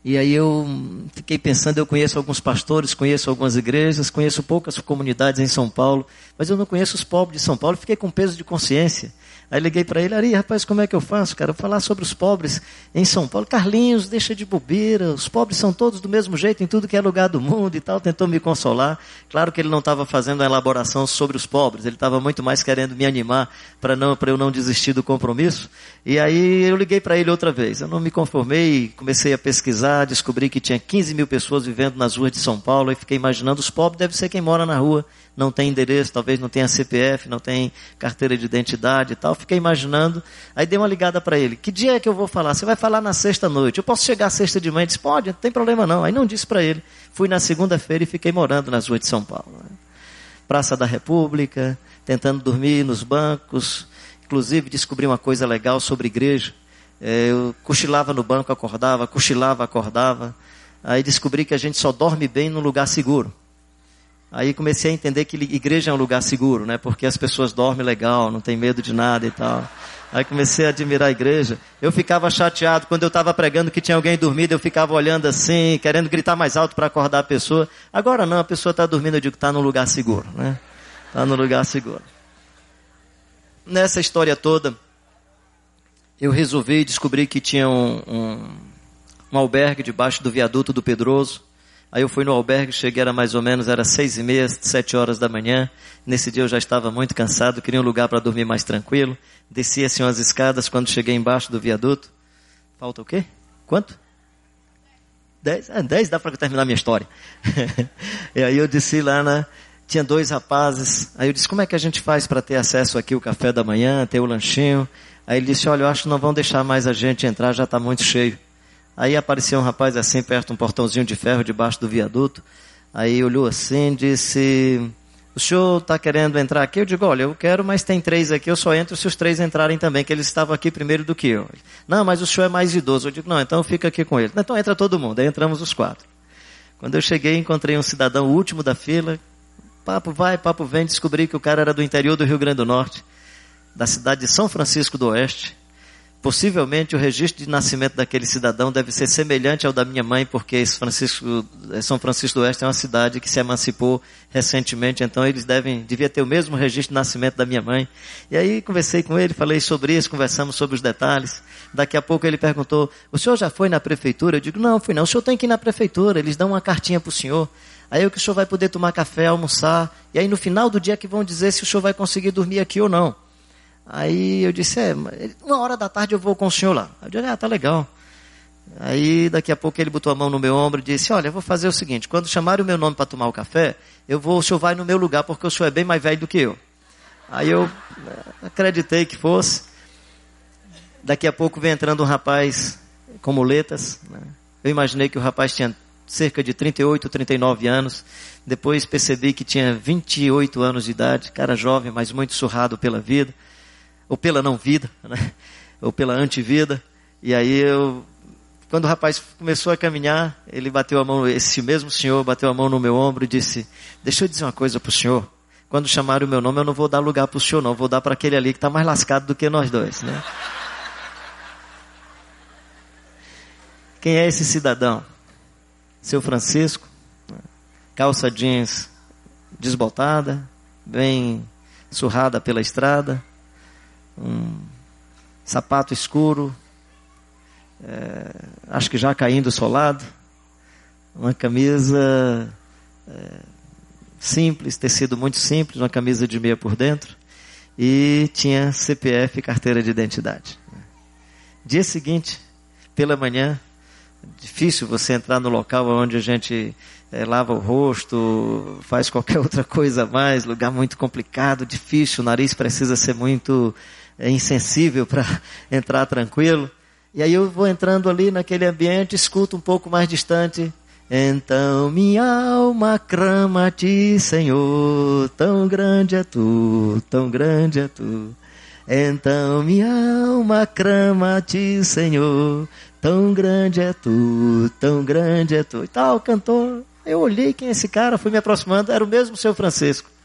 E aí eu fiquei pensando, eu conheço alguns pastores, conheço algumas igrejas, conheço poucas comunidades em São Paulo, mas eu não conheço os pobres de São Paulo. Fiquei com peso de consciência. Aí liguei para ele, Ari, rapaz, como é que eu faço, cara? Vou falar sobre os pobres em São Paulo. Carlinhos, deixa de bobeira, os pobres são todos do mesmo jeito em tudo que é lugar do mundo e tal. Tentou me consolar. Claro que ele não estava fazendo uma elaboração sobre os pobres, ele estava muito mais querendo me animar para eu não desistir do compromisso. E aí eu liguei para ele outra vez. Eu não me conformei, comecei a pesquisar, descobri que tinha 15 mil pessoas vivendo nas ruas de São Paulo e fiquei imaginando os pobres deve ser quem mora na rua não tem endereço, talvez não tenha CPF, não tem carteira de identidade e tal. Fiquei imaginando. Aí dei uma ligada para ele. Que dia é que eu vou falar? Você vai falar na sexta noite. Eu posso chegar sexta de manhã? Ele disse, pode, não tem problema não. Aí não disse para ele. Fui na segunda-feira e fiquei morando nas ruas de São Paulo. Né? Praça da República, tentando dormir nos bancos. Inclusive descobri uma coisa legal sobre igreja. É, eu cochilava no banco, acordava, cochilava, acordava. Aí descobri que a gente só dorme bem num lugar seguro. Aí comecei a entender que igreja é um lugar seguro, né? Porque as pessoas dormem legal, não tem medo de nada e tal. Aí comecei a admirar a igreja. Eu ficava chateado quando eu estava pregando que tinha alguém dormindo, eu ficava olhando assim, querendo gritar mais alto para acordar a pessoa. Agora não, a pessoa está dormindo, eu digo está num lugar seguro, né? Está no lugar seguro. Nessa história toda, eu resolvi descobrir que tinha um, um, um albergue debaixo do viaduto do Pedroso. Aí eu fui no albergue, cheguei, era mais ou menos, era seis e meia, sete horas da manhã. Nesse dia eu já estava muito cansado, queria um lugar para dormir mais tranquilo. Desci assim umas escadas, quando cheguei embaixo do viaduto. Falta o quê? Quanto? Dez? Ah, dez dá para terminar minha história. [LAUGHS] e aí eu desci lá na... Tinha dois rapazes. Aí eu disse, como é que a gente faz para ter acesso aqui o café da manhã, ter o lanchinho? Aí ele disse, olha, eu acho que não vão deixar mais a gente entrar, já está muito cheio. Aí apareceu um rapaz assim, perto de um portãozinho de ferro debaixo do viaduto. Aí olhou assim disse: O senhor está querendo entrar aqui? Eu digo: Olha, eu quero, mas tem três aqui, eu só entro se os três entrarem também, que eles estavam aqui primeiro do que eu. Não, mas o senhor é mais idoso. Eu digo: Não, então fica aqui com ele. Então entra todo mundo. Aí entramos os quatro. Quando eu cheguei, encontrei um cidadão, o último da fila. Papo vai, papo vem. Descobri que o cara era do interior do Rio Grande do Norte, da cidade de São Francisco do Oeste. Possivelmente o registro de nascimento daquele cidadão deve ser semelhante ao da minha mãe, porque Francisco, eh, São Francisco do Oeste é uma cidade que se emancipou recentemente, então eles devem, devia ter o mesmo registro de nascimento da minha mãe. E aí conversei com ele, falei sobre isso, conversamos sobre os detalhes. Daqui a pouco ele perguntou: "O senhor já foi na prefeitura?" Eu digo: "Não, fui não. O senhor tem que ir na prefeitura, eles dão uma cartinha para o senhor. Aí o que o senhor vai poder tomar café, almoçar, e aí no final do dia que vão dizer se o senhor vai conseguir dormir aqui ou não." Aí eu disse, é, uma hora da tarde eu vou com o senhor lá. Eu disse, ah, tá legal. Aí daqui a pouco ele botou a mão no meu ombro e disse, olha, eu vou fazer o seguinte, quando chamarem o meu nome para tomar o café, eu vou, o senhor vai no meu lugar, porque o senhor é bem mais velho do que eu. Aí eu eh, acreditei que fosse. Daqui a pouco vem entrando um rapaz com muletas. Né? Eu imaginei que o rapaz tinha cerca de 38, 39 anos. Depois percebi que tinha 28 anos de idade, cara jovem, mas muito surrado pela vida ou pela não vida, [LAUGHS] né? ou pela antivida. E aí eu quando o rapaz começou a caminhar, ele bateu a mão, esse mesmo senhor bateu a mão no meu ombro e disse: Deixa eu dizer uma coisa para o senhor. Quando chamarem o meu nome, eu não vou dar lugar para o senhor, não. Vou dar para aquele ali que está mais lascado do que nós dois, né? [LAUGHS] Quem é esse cidadão? Seu Francisco, calça jeans desbotada, bem surrada pela estrada, um sapato escuro, é, acho que já caindo solado, uma camisa é, simples, tecido muito simples, uma camisa de meia por dentro, e tinha CPF carteira de identidade. Dia seguinte, pela manhã, difícil você entrar no local onde a gente é, lava o rosto, faz qualquer [LAUGHS] outra coisa a mais, lugar muito complicado, difícil, o nariz precisa ser muito é, insensível para [LAUGHS] entrar tranquilo. E aí eu vou entrando ali naquele ambiente, escuto um pouco mais distante. Então minha alma clama a ti, Senhor, tão grande é tu, tão grande é tu. Então minha alma clama a ti, Senhor, tão grande é tu, tão grande é tu. E tal, cantor. Eu olhei quem é esse cara, fui me aproximando, era o mesmo seu Francisco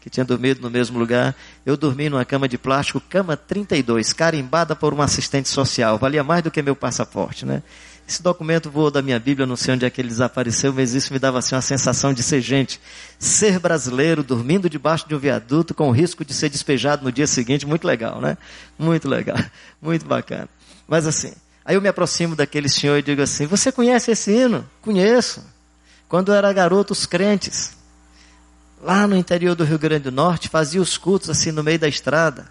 que tinha dormido no mesmo lugar. Eu dormi numa cama de plástico, cama 32, carimbada por uma assistente social. Valia mais do que meu passaporte, né? Esse documento voou da minha Bíblia, não sei onde é que ele desapareceu, mas isso me dava assim uma sensação de ser gente, ser brasileiro, dormindo debaixo de um viaduto com o risco de ser despejado no dia seguinte, muito legal, né? Muito legal, [LAUGHS] muito bacana. Mas assim, aí eu me aproximo daquele senhor e digo assim: Você conhece esse hino? Conheço. Quando eu era garoto, os crentes lá no interior do Rio Grande do Norte, fazia os cultos assim no meio da estrada.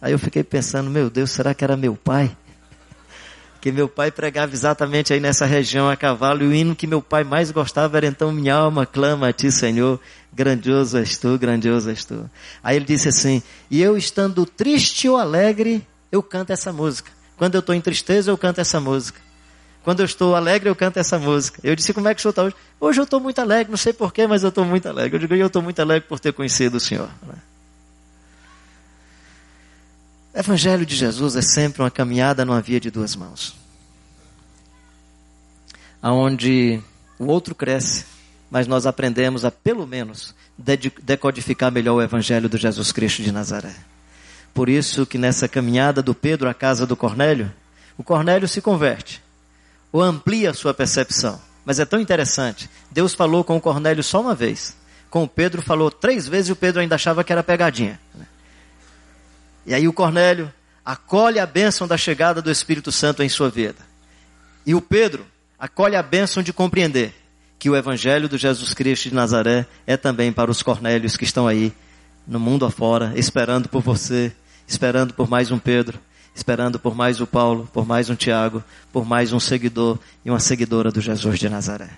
Aí eu fiquei pensando, meu Deus, será que era meu pai? [LAUGHS] Que meu pai pregava exatamente aí nessa região a cavalo, e o hino que meu pai mais gostava era então minha alma clama a ti, Senhor, grandioso és tu, grandioso és tu. Aí ele disse assim, e eu estando triste ou alegre, eu canto essa música. Quando eu estou em tristeza, eu canto essa música. Quando eu estou alegre, eu canto essa música. Eu disse, como é que o senhor está hoje? Hoje eu estou muito alegre, não sei porquê, mas eu estou muito alegre. Eu digo, eu estou muito alegre por ter conhecido o Senhor. O Evangelho de Jesus é sempre uma caminhada numa via de duas mãos. Onde o outro cresce, mas nós aprendemos a, pelo menos, decodificar melhor o Evangelho do Jesus Cristo de Nazaré. Por isso que nessa caminhada do Pedro à casa do Cornélio, o Cornélio se converte ou amplia a sua percepção. Mas é tão interessante. Deus falou com o Cornélio só uma vez. Com o Pedro falou três vezes e o Pedro ainda achava que era pegadinha. E aí o Cornélio acolhe a bênção da chegada do Espírito Santo em sua vida. E o Pedro acolhe a bênção de compreender que o Evangelho do Jesus Cristo de Nazaré é também para os Cornélios que estão aí no mundo afora, esperando por você, esperando por mais um Pedro, esperando por mais o Paulo, por mais um Tiago, por mais um seguidor e uma seguidora do Jesus de Nazaré.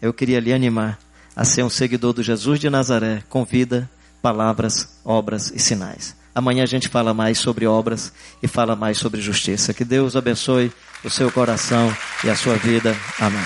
Eu queria lhe animar a ser um seguidor do Jesus de Nazaré com vida, palavras, obras e sinais. Amanhã a gente fala mais sobre obras e fala mais sobre justiça. Que Deus abençoe o seu coração e a sua vida. Amém.